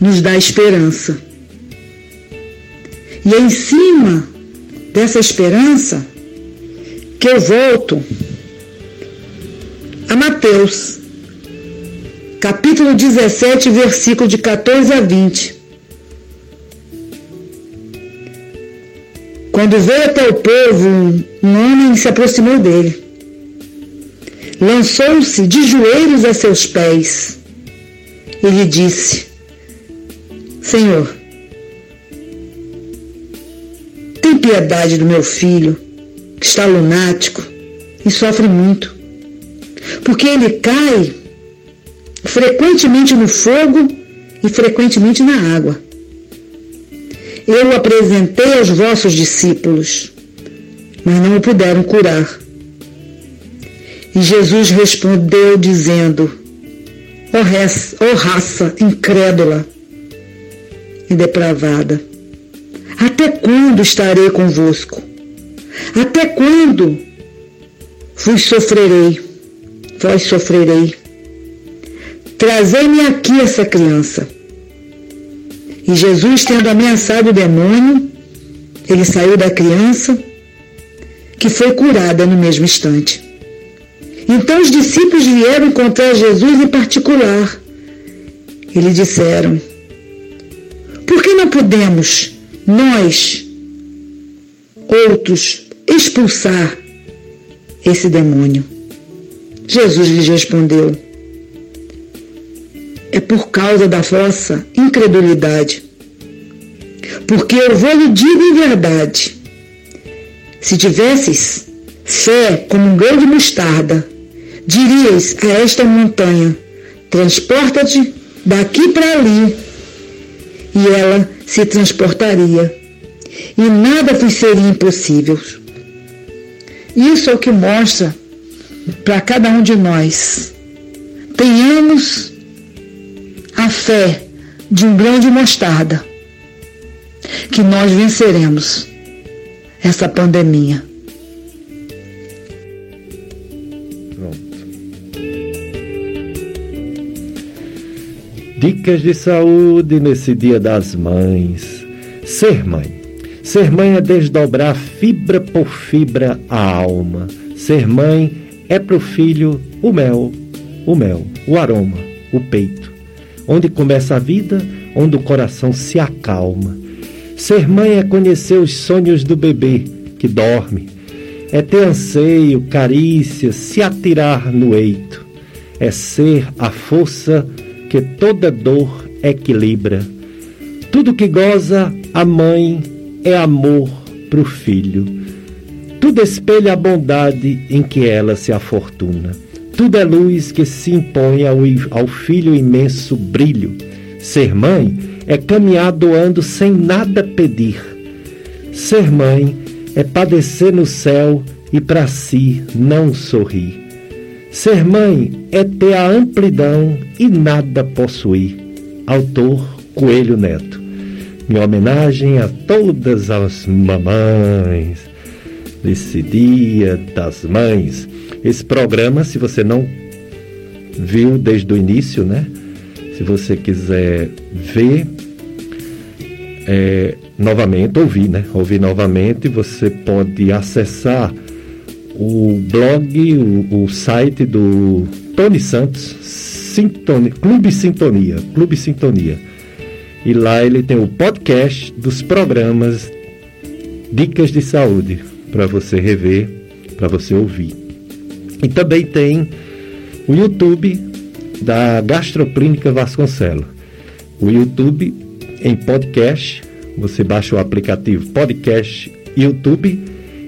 nos dá esperança. E em cima dessa esperança que eu volto a Mateus, capítulo 17, versículo de 14 a 20. Quando veio até o povo, um homem se aproximou dele. Lançou-se de joelhos a seus pés e lhe disse: Senhor, tem piedade do meu filho, está lunático e sofre muito, porque ele cai frequentemente no fogo e frequentemente na água. Eu o apresentei aos vossos discípulos, mas não o puderam curar. E Jesus respondeu, dizendo: Ó oh, raça incrédula e depravada, até quando estarei convosco? Até quando vos sofrerei? Vós sofrerei. Trazei-me aqui essa criança. E Jesus, tendo ameaçado o demônio, ele saiu da criança, que foi curada no mesmo instante. Então os discípulos vieram encontrar Jesus em particular. E lhe disseram: Por que não podemos, nós, outros, expulsar esse demônio? Jesus lhes respondeu: é por causa da vossa incredulidade. Porque eu vou lhe digo em verdade: se tivesses fé como um grão de mostarda, dirias a esta montanha: transporta-te daqui para ali, e ela se transportaria, e nada vos seria impossível. Isso é o que mostra para cada um de nós. Tenhamos a fé de um grão de mostarda, que nós venceremos essa pandemia. Dicas de saúde nesse Dia das Mães. Ser mãe. Ser mãe é desdobrar fibra por fibra a alma. Ser mãe é para o filho o mel, o mel, o aroma, o peito onde começa a vida, onde o coração se acalma. Ser mãe é conhecer os sonhos do bebê que dorme, é ter anseio, carícia, se atirar no eito, é ser a força que toda dor equilibra. Tudo que goza a mãe é amor pro filho. Tudo espelha a bondade em que ela se afortuna. Tudo é luz que se impõe ao, ao filho imenso brilho. Ser mãe é caminhar doando sem nada pedir. Ser mãe é padecer no céu e para si não sorrir. Ser mãe é ter a amplidão e nada possuir. Autor Coelho Neto. Minha homenagem a todas as mamães desse Dia das Mães. Esse programa, se você não viu desde o início, né? Se você quiser ver é, novamente, ouvir, né? Ouvir novamente, você pode acessar o blog, o, o site do Tony Santos, Sintonia, Clube Sintonia, Clube Sintonia. E lá ele tem o podcast dos programas Dicas de Saúde para você rever, para você ouvir. E também tem o YouTube da Gastroclínica Vasconcelos. O YouTube em podcast, você baixa o aplicativo Podcast YouTube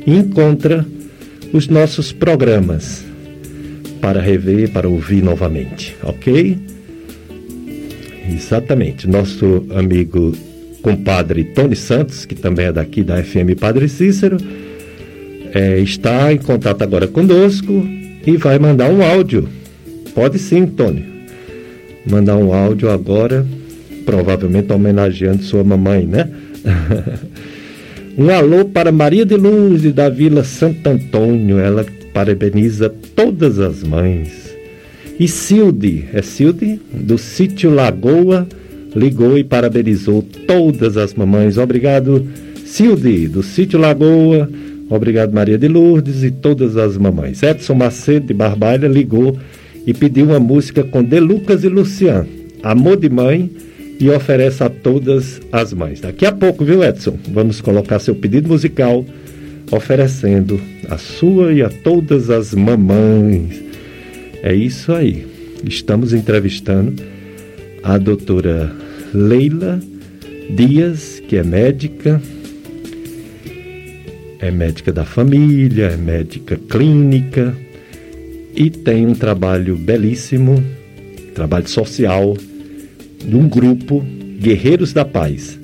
e encontra os nossos programas para rever, para ouvir novamente, ok? Exatamente. Nosso amigo compadre Tony Santos, que também é daqui da FM Padre Cícero, é, está em contato agora conosco e vai mandar um áudio. Pode sim, Tony. Mandar um áudio agora, provavelmente homenageando sua mamãe, né? Um alô para Maria de Luz da Vila Santo Antônio. Ela parabeniza todas as mães. E Silde, é Silde, do sítio Lagoa, ligou e parabenizou todas as mamães. Obrigado, Silde, do sítio Lagoa. Obrigado, Maria de Lourdes e todas as mamães. Edson Macedo de Barbalha ligou e pediu uma música com De Lucas e Luciano. Amor de Mãe e oferece a todas as mães. Daqui a pouco, viu, Edson? Vamos colocar seu pedido musical oferecendo a sua e a todas as mamães. É isso aí. Estamos entrevistando a doutora Leila Dias, que é médica, é médica da família, é médica clínica e tem um trabalho belíssimo, trabalho social de um grupo Guerreiros da Paz,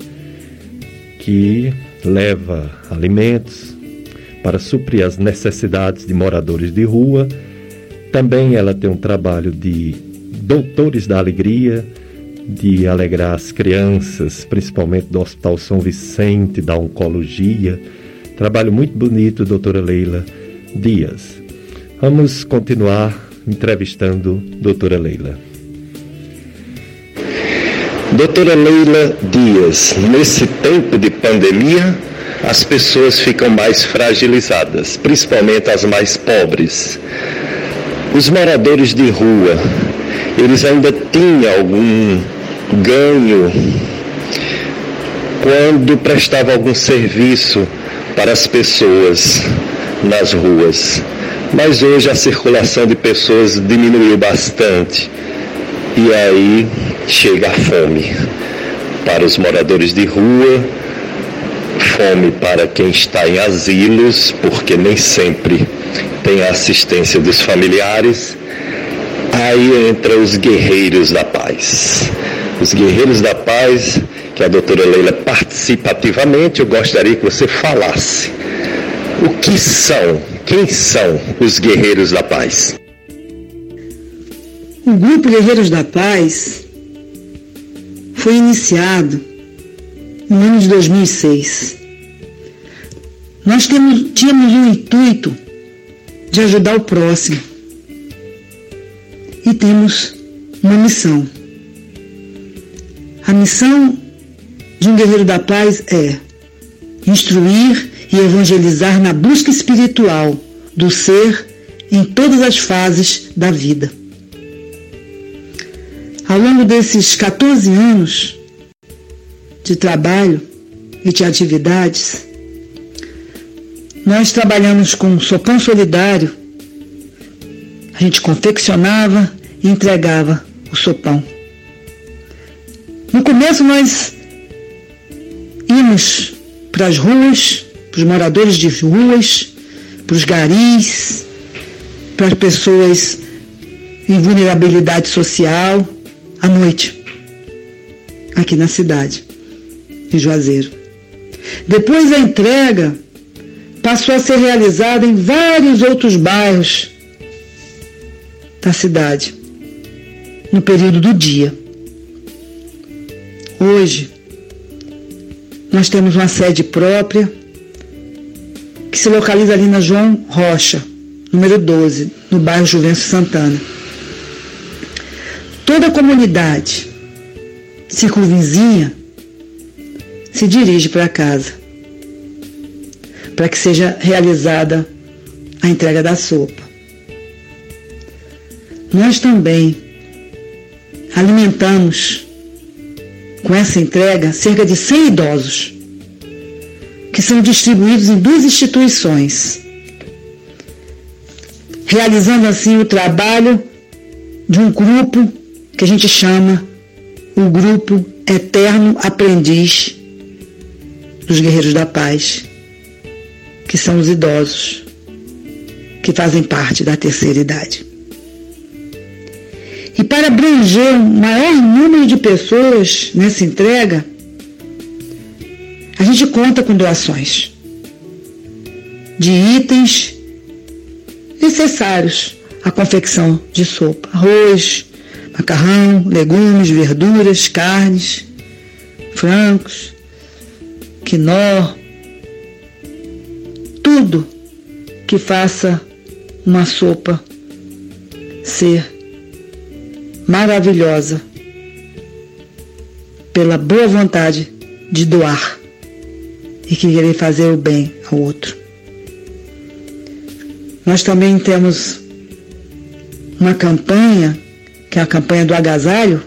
que leva alimentos para suprir as necessidades de moradores de rua. Também ela tem um trabalho de doutores da alegria, de alegrar as crianças, principalmente do Hospital São Vicente, da oncologia. Trabalho muito bonito, doutora Leila Dias. Vamos continuar entrevistando doutora Leila. Doutora Leila Dias, nesse tempo de pandemia, as pessoas ficam mais fragilizadas, principalmente as mais pobres. Os moradores de rua, eles ainda tinham algum ganho quando prestavam algum serviço para as pessoas nas ruas. Mas hoje a circulação de pessoas diminuiu bastante. E aí chega a fome para os moradores de rua, fome para quem está em asilos, porque nem sempre tem a assistência dos familiares. Aí entra os guerreiros da paz. Os guerreiros da paz, que a doutora Leila participa ativamente, eu gostaria que você falasse. O que são? Quem são os guerreiros da paz? O Grupo Guerreiros da Paz foi iniciado no ano de 2006. Nós temos, tínhamos um intuito de ajudar o próximo e temos uma missão. A missão de um guerreiro da paz é instruir e evangelizar na busca espiritual do ser em todas as fases da vida. Ao longo desses 14 anos de trabalho e de atividades, nós trabalhamos com sopão solidário. A gente confeccionava e entregava o sopão. No começo nós para as ruas, para os moradores de ruas, para os garis, para as pessoas em vulnerabilidade social, à noite, aqui na cidade, em Juazeiro. Depois a entrega passou a ser realizada em vários outros bairros da cidade, no período do dia. Hoje, nós temos uma sede própria que se localiza ali na João Rocha, número 12, no bairro Juvencio Santana. Toda a comunidade circunvizinha se dirige para casa para que seja realizada a entrega da sopa. Nós também alimentamos com essa entrega cerca de 100 idosos que são distribuídos em duas instituições, realizando assim o trabalho de um grupo que a gente chama o Grupo Eterno Aprendiz dos Guerreiros da Paz, que são os idosos, que fazem parte da terceira idade. E para abranger um maior número de pessoas nessa entrega, a gente conta com doações de itens necessários à confecção de sopa: arroz, macarrão, legumes, verduras, carnes, francos, quinó, tudo que faça uma sopa ser maravilhosa pela boa vontade de doar e querer fazer o bem ao outro. Nós também temos uma campanha, que é a campanha do agasalho,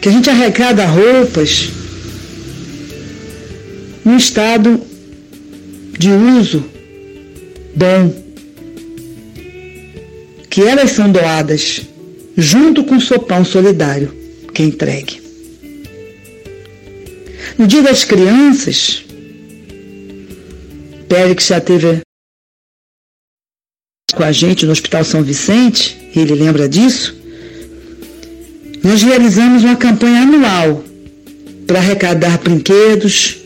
que a gente arrecada roupas no estado de uso bom, que elas são doadas junto com o sopão solidário que é entregue. No dia das crianças, Pérez já teve com a gente no Hospital São Vicente, ele lembra disso, nós realizamos uma campanha anual para arrecadar brinquedos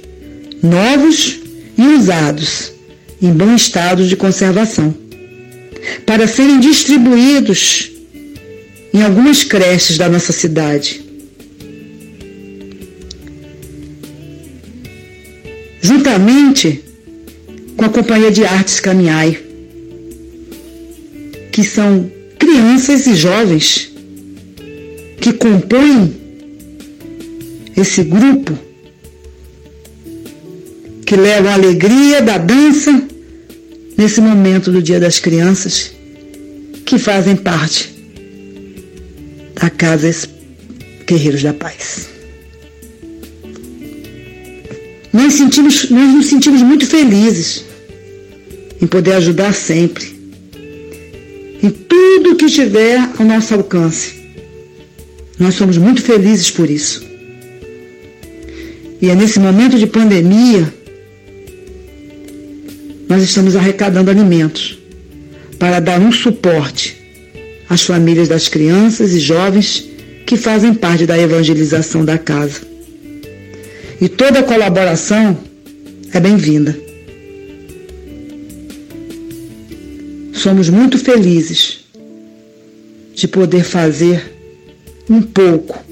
novos e usados em bom estado de conservação, para serem distribuídos em algumas creches da nossa cidade. Juntamente com a Companhia de Artes Caminhai, que são crianças e jovens que compõem esse grupo que levam a alegria da dança nesse momento do Dia das Crianças, que fazem parte da Casa Guerreiros da Paz. Nós, sentimos, nós nos sentimos muito felizes em poder ajudar sempre, em tudo que estiver ao nosso alcance. Nós somos muito felizes por isso. E é nesse momento de pandemia, nós estamos arrecadando alimentos para dar um suporte às famílias das crianças e jovens que fazem parte da evangelização da casa. E toda colaboração é bem-vinda. Somos muito felizes de poder fazer um pouco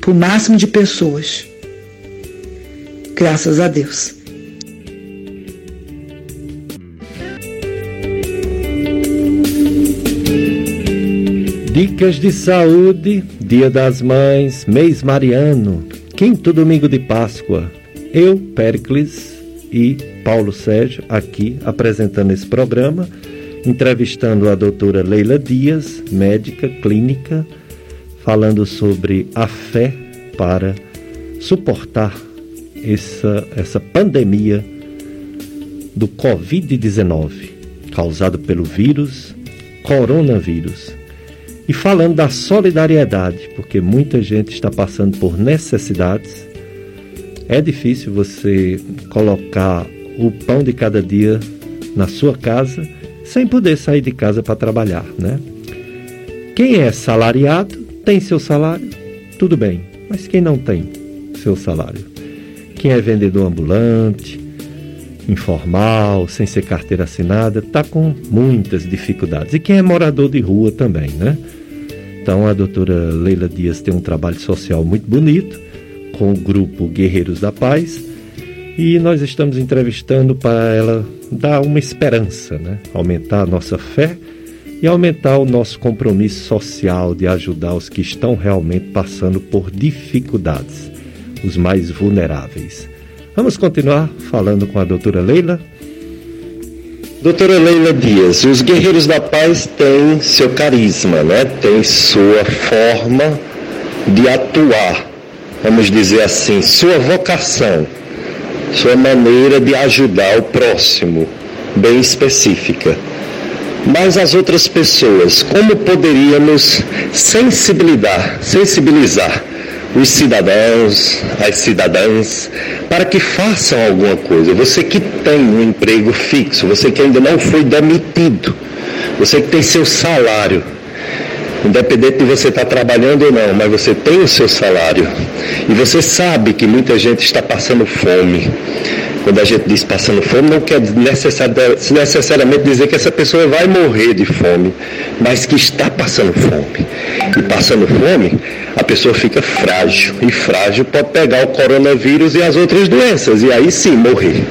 para o máximo de pessoas. Graças a Deus. Dicas de saúde, Dia das Mães, mês mariano, quinto domingo de Páscoa. Eu, Péricles e Paulo Sérgio aqui apresentando esse programa, entrevistando a doutora Leila Dias, médica clínica, falando sobre a fé para suportar essa, essa pandemia do Covid-19, causado pelo vírus coronavírus. E falando da solidariedade, porque muita gente está passando por necessidades É difícil você colocar o pão de cada dia na sua casa sem poder sair de casa para trabalhar, né? Quem é salariado tem seu salário, tudo bem, mas quem não tem seu salário? Quem é vendedor ambulante, informal, sem ser carteira assinada, está com muitas dificuldades. E quem é morador de rua também, né? Então a doutora Leila Dias tem um trabalho social muito bonito com o grupo Guerreiros da Paz e nós estamos entrevistando para ela dar uma esperança, né? aumentar a nossa fé e aumentar o nosso compromisso social de ajudar os que estão realmente passando por dificuldades, os mais vulneráveis. Vamos continuar falando com a doutora Leila. Doutora Leila Dias, os Guerreiros da Paz têm seu carisma, né? Tem sua forma de atuar, vamos dizer assim, sua vocação, sua maneira de ajudar o próximo, bem específica. Mas as outras pessoas, como poderíamos sensibilizar, sensibilizar os cidadãos, as cidadãs, para que façam alguma coisa. Você que tem um emprego fixo, você que ainda não foi demitido, você que tem seu salário, independente de você estar trabalhando ou não, mas você tem o seu salário e você sabe que muita gente está passando fome. Quando a gente diz passando fome, não quer necessariamente dizer que essa pessoa vai morrer de fome, mas que está passando fome. E passando fome, a pessoa fica frágil. E frágil pode pegar o coronavírus e as outras doenças, e aí sim morrer.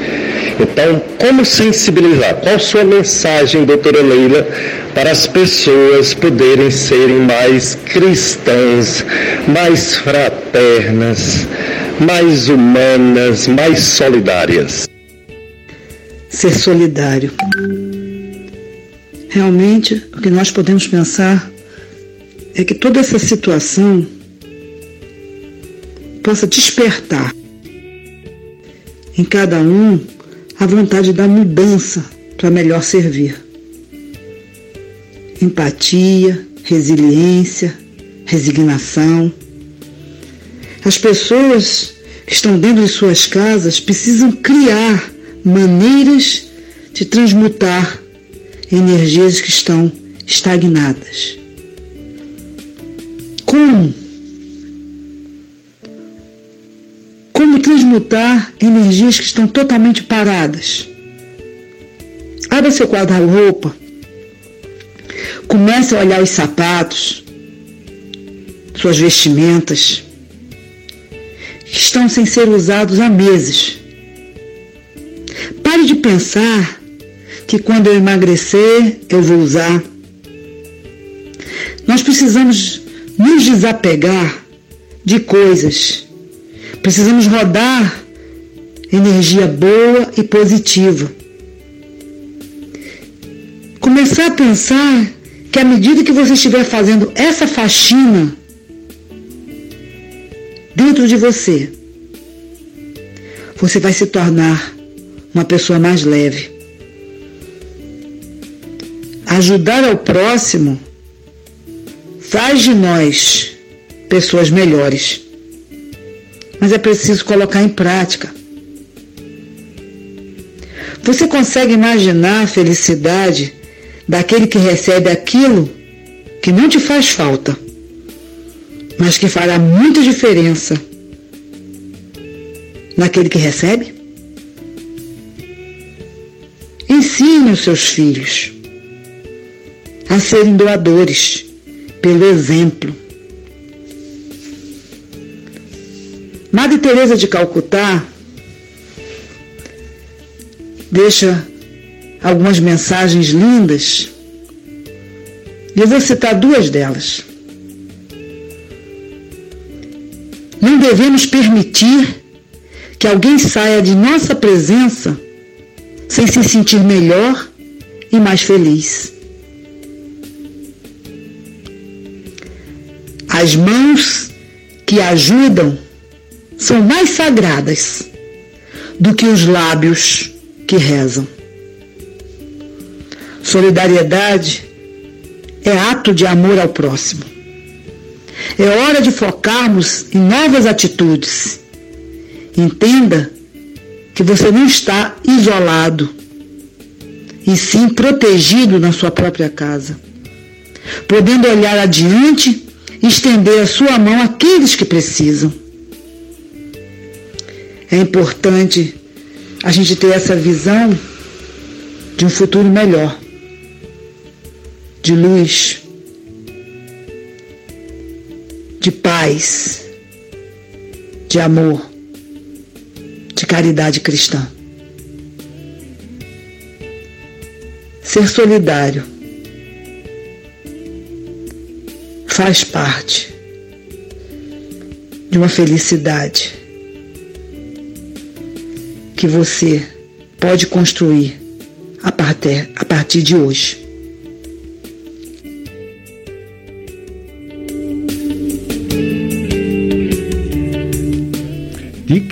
Então, como sensibilizar? Qual sua mensagem, doutora Leila, para as pessoas poderem serem mais cristãs, mais fraternas, mais humanas, mais solidárias? Ser solidário. Realmente, o que nós podemos pensar é que toda essa situação possa despertar em cada um a vontade da mudança para melhor servir. Empatia, resiliência, resignação. As pessoas que estão dentro de suas casas precisam criar maneiras de transmutar energias que estão estagnadas. Como? Como transmutar energias que estão totalmente paradas? Abra seu guarda-roupa. Comece a olhar os sapatos, suas vestimentas, que estão sem ser usados há meses. Pare de pensar que quando eu emagrecer eu vou usar. Nós precisamos nos desapegar de coisas. Precisamos rodar energia boa e positiva. Começar a pensar que à medida que você estiver fazendo essa faxina dentro de você, você vai se tornar uma pessoa mais leve. Ajudar ao próximo faz de nós pessoas melhores. Mas é preciso colocar em prática. Você consegue imaginar a felicidade daquele que recebe aquilo que não te faz falta, mas que fará muita diferença naquele que recebe? Ensine os seus filhos a serem doadores pelo exemplo. Madre Teresa de Calcutá deixa algumas mensagens lindas. E eu vou citar duas delas. Não devemos permitir que alguém saia de nossa presença sem se sentir melhor e mais feliz. As mãos que ajudam são mais sagradas do que os lábios que rezam. Solidariedade é ato de amor ao próximo. É hora de focarmos em novas atitudes Entenda que você não está isolado, e sim protegido na sua própria casa, podendo olhar adiante e estender a sua mão àqueles que precisam. É importante a gente ter essa visão de um futuro melhor, de luz, de paz, de amor, de caridade cristã. Ser solidário faz parte de uma felicidade que você pode construir a partir, de hoje.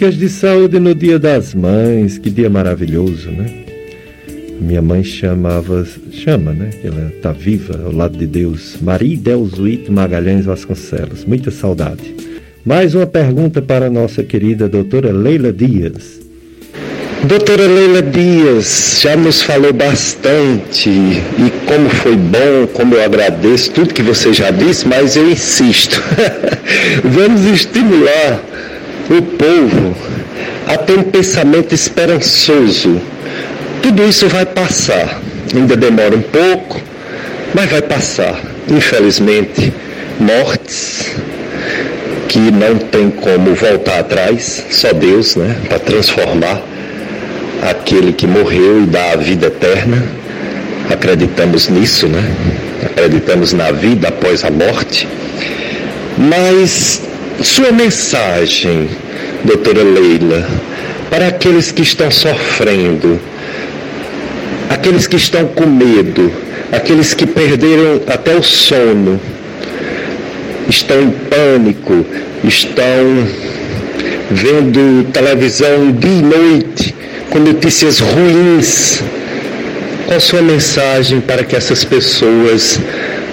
Dicas de saúde no Dia das Mães, que dia maravilhoso, né? Minha mãe chamava, chama, né? Ela está viva ao lado de Deus. Maria Delzuito Magalhães Vasconcelos. Muita saudade. Mais uma pergunta para a nossa querida doutora Leila Dias. Doutora Leila Dias já nos falou bastante e como foi bom, como eu agradeço tudo que você já disse, mas eu insisto. Vamos estimular o povo a ter um pensamento esperançoso. Tudo isso vai passar. Ainda demora um pouco, mas vai passar. Infelizmente, mortes que não tem como voltar atrás, só Deus, né, para transformar aquele que morreu e dá a vida eterna. Acreditamos nisso, né? Acreditamos na vida após a morte. Mas sua mensagem, doutora Leila, para aqueles que estão sofrendo, aqueles que estão com medo, aqueles que perderam até o sono, estão em pânico, estão vendo televisão dia e noite, com notícias ruins. Qual sua mensagem para que essas pessoas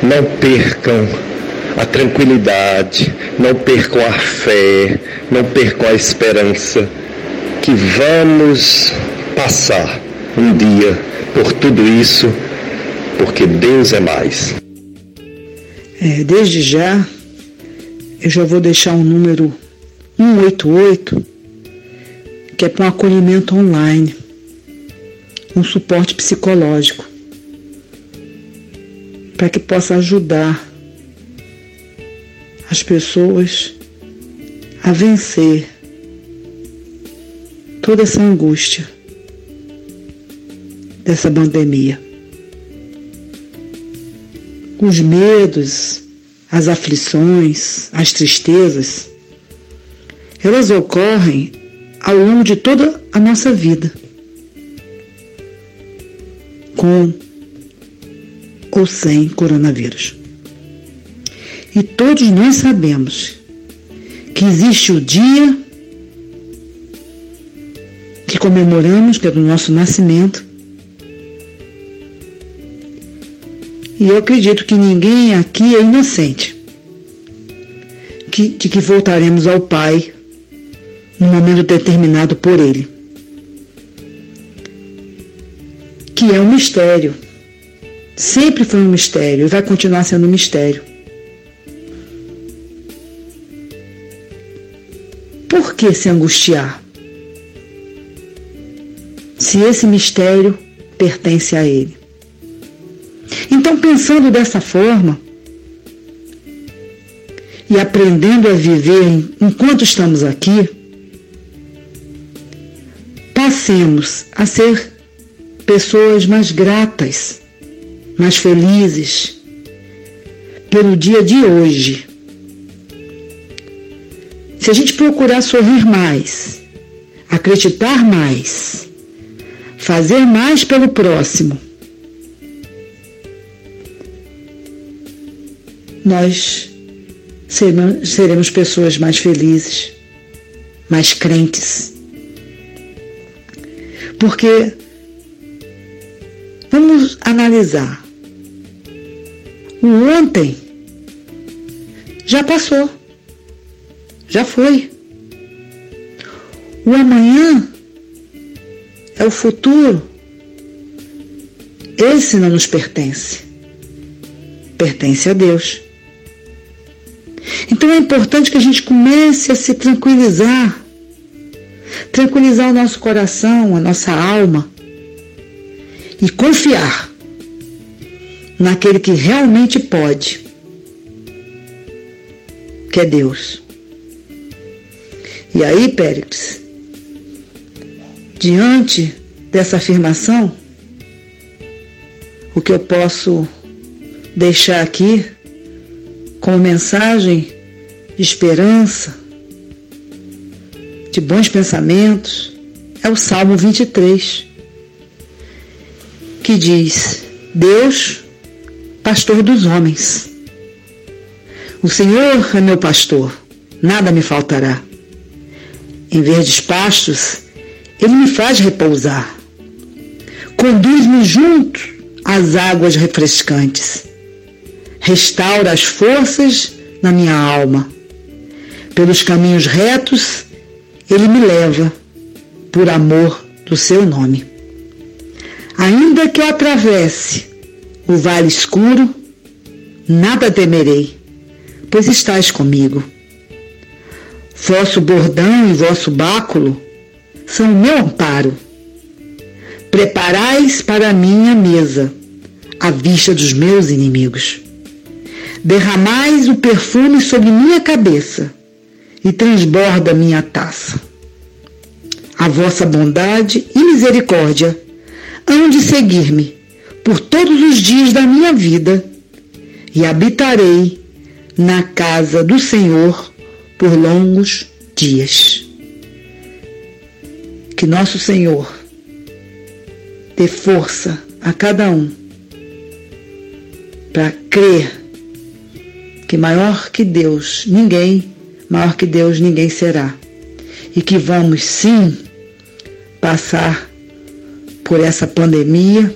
não percam a tranquilidade, não percam a fé, não percam a esperança, que vamos passar um dia por tudo isso, porque Deus é mais. É, desde já, eu já vou deixar um número 188 que é para um acolhimento online, um suporte psicológico, para que possa ajudar as pessoas a vencer toda essa angústia dessa pandemia. Os medos, as aflições, as tristezas, elas ocorrem ao longo de toda a nossa vida. Com ou sem coronavírus. E todos nós sabemos que existe o dia que comemoramos, que é do nosso nascimento. E eu acredito que ninguém aqui é inocente que, de que voltaremos ao Pai no momento determinado por Ele. Que é um mistério. Sempre foi um mistério e vai continuar sendo um mistério. Por que se angustiar? Se esse mistério pertence a Ele. Então, pensando dessa forma e aprendendo a viver enquanto estamos aqui, passemos a ser pessoas mais gratas, mais felizes pelo dia de hoje. Se a gente procurar sorrir mais, acreditar mais, fazer mais pelo próximo, nós seremos pessoas mais felizes, mais crentes porque vamos analisar. O ontem já passou. Já foi. o amanhã é o futuro. Esse não nos pertence. Pertence a Deus. Então é importante que a gente comece a se tranquilizar. Tranquilizar o nosso coração, a nossa alma. E confiar naquele que realmente pode, que é Deus. E aí, Péricles, diante dessa afirmação, o que eu posso deixar aqui como mensagem de esperança, de bons pensamentos, é o Salmo 23, que diz: Deus, pastor dos homens. O Senhor é meu pastor, nada me faltará. Em verdes pastos, ele me faz repousar. Conduz-me junto às águas refrescantes. Restaura as forças na minha alma. Pelos caminhos retos, ele me leva, por amor do seu nome. Ainda que eu atravesse o vale escuro, nada temerei, pois estás comigo. Vosso bordão e vosso báculo são meu amparo. Preparais para mim a mesa, à vista dos meus inimigos. Derramais o perfume sobre minha cabeça e transborda minha taça. A vossa bondade e misericórdia hão de seguir-me por todos os dias da minha vida e habitarei na casa do Senhor por longos dias que nosso Senhor dê força a cada um para crer que maior que Deus, ninguém, maior que Deus, ninguém será. E que vamos sim passar por essa pandemia.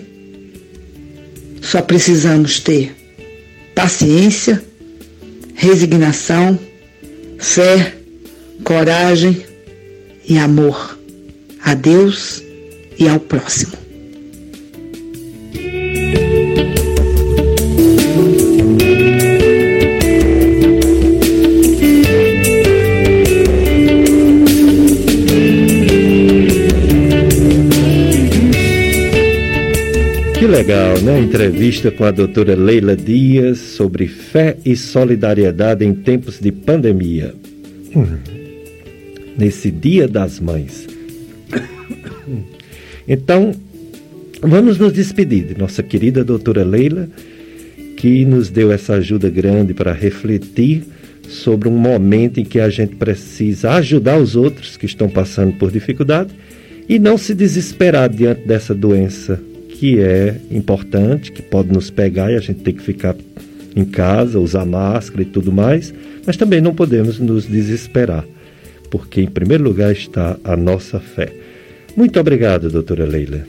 Só precisamos ter paciência, resignação, fé, coragem e amor a Deus e ao próximo. Legal, né? Entrevista com a doutora Leila Dias sobre fé e solidariedade em tempos de pandemia. Hum. Nesse Dia das Mães. Então, vamos nos despedir de nossa querida doutora Leila, que nos deu essa ajuda grande para refletir sobre um momento em que a gente precisa ajudar os outros que estão passando por dificuldade e não se desesperar diante dessa doença que é importante, que pode nos pegar e a gente tem que ficar em casa, usar máscara e tudo mais, mas também não podemos nos desesperar, porque em primeiro lugar está a nossa fé. Muito obrigado, doutora Leila.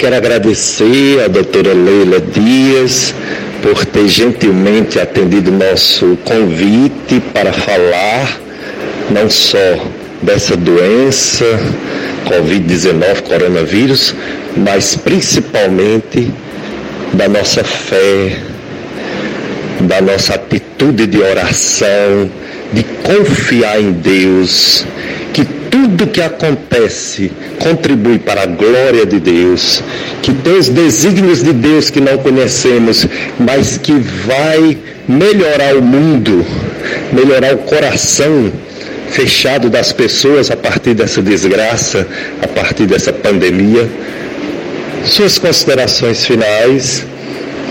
Quero agradecer a doutora Leila Dias por ter gentilmente atendido nosso convite para falar não só dessa doença, Covid-19, coronavírus, mas principalmente da nossa fé, da nossa atitude de oração, de confiar em Deus, que tudo que acontece contribui para a glória de Deus, que tem os desígnios de Deus que não conhecemos, mas que vai melhorar o mundo, melhorar o coração fechado das pessoas a partir dessa desgraça, a partir dessa pandemia. Suas considerações finais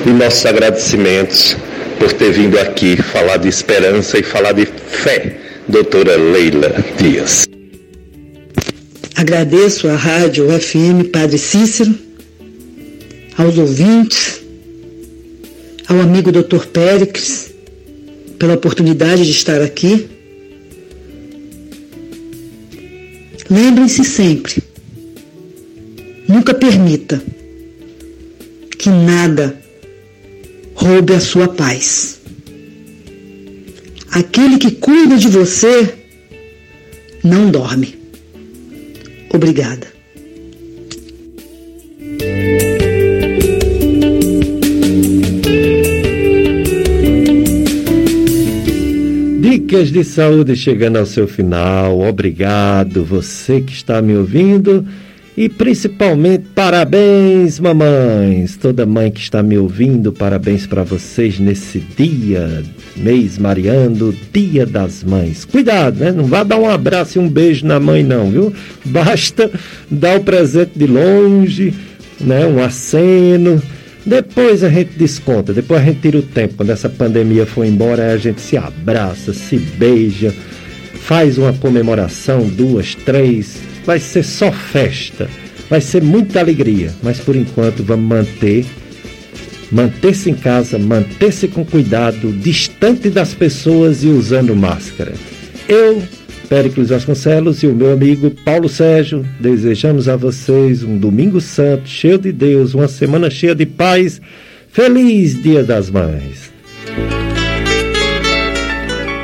e nossos agradecimentos por ter vindo aqui falar de esperança e falar de fé, doutora Leila Dias. Agradeço à Rádio FM Padre Cícero, aos ouvintes, ao amigo Dr. Péricles, pela oportunidade de estar aqui. Lembrem-se sempre, nunca permita que nada roube a sua paz. Aquele que cuida de você não dorme. Obrigada. Dicas de saúde chegando ao seu final. Obrigado, você que está me ouvindo. E principalmente, parabéns, mamães! Toda mãe que está me ouvindo, parabéns para vocês nesse dia, mês mariando, Dia das Mães. Cuidado, né? Não vá dar um abraço e um beijo na mãe, não, viu? Basta dar o presente de longe, né? Um aceno. Depois a gente desconta, depois a gente tira o tempo. Quando essa pandemia for embora, a gente se abraça, se beija, faz uma comemoração, duas, três vai ser só festa, vai ser muita alegria, mas por enquanto vamos manter, manter-se em casa, manter-se com cuidado, distante das pessoas e usando máscara. Eu, Péricles Vasconcelos e o meu amigo Paulo Sérgio, desejamos a vocês um domingo santo, cheio de Deus, uma semana cheia de paz. Feliz Dia das Mães!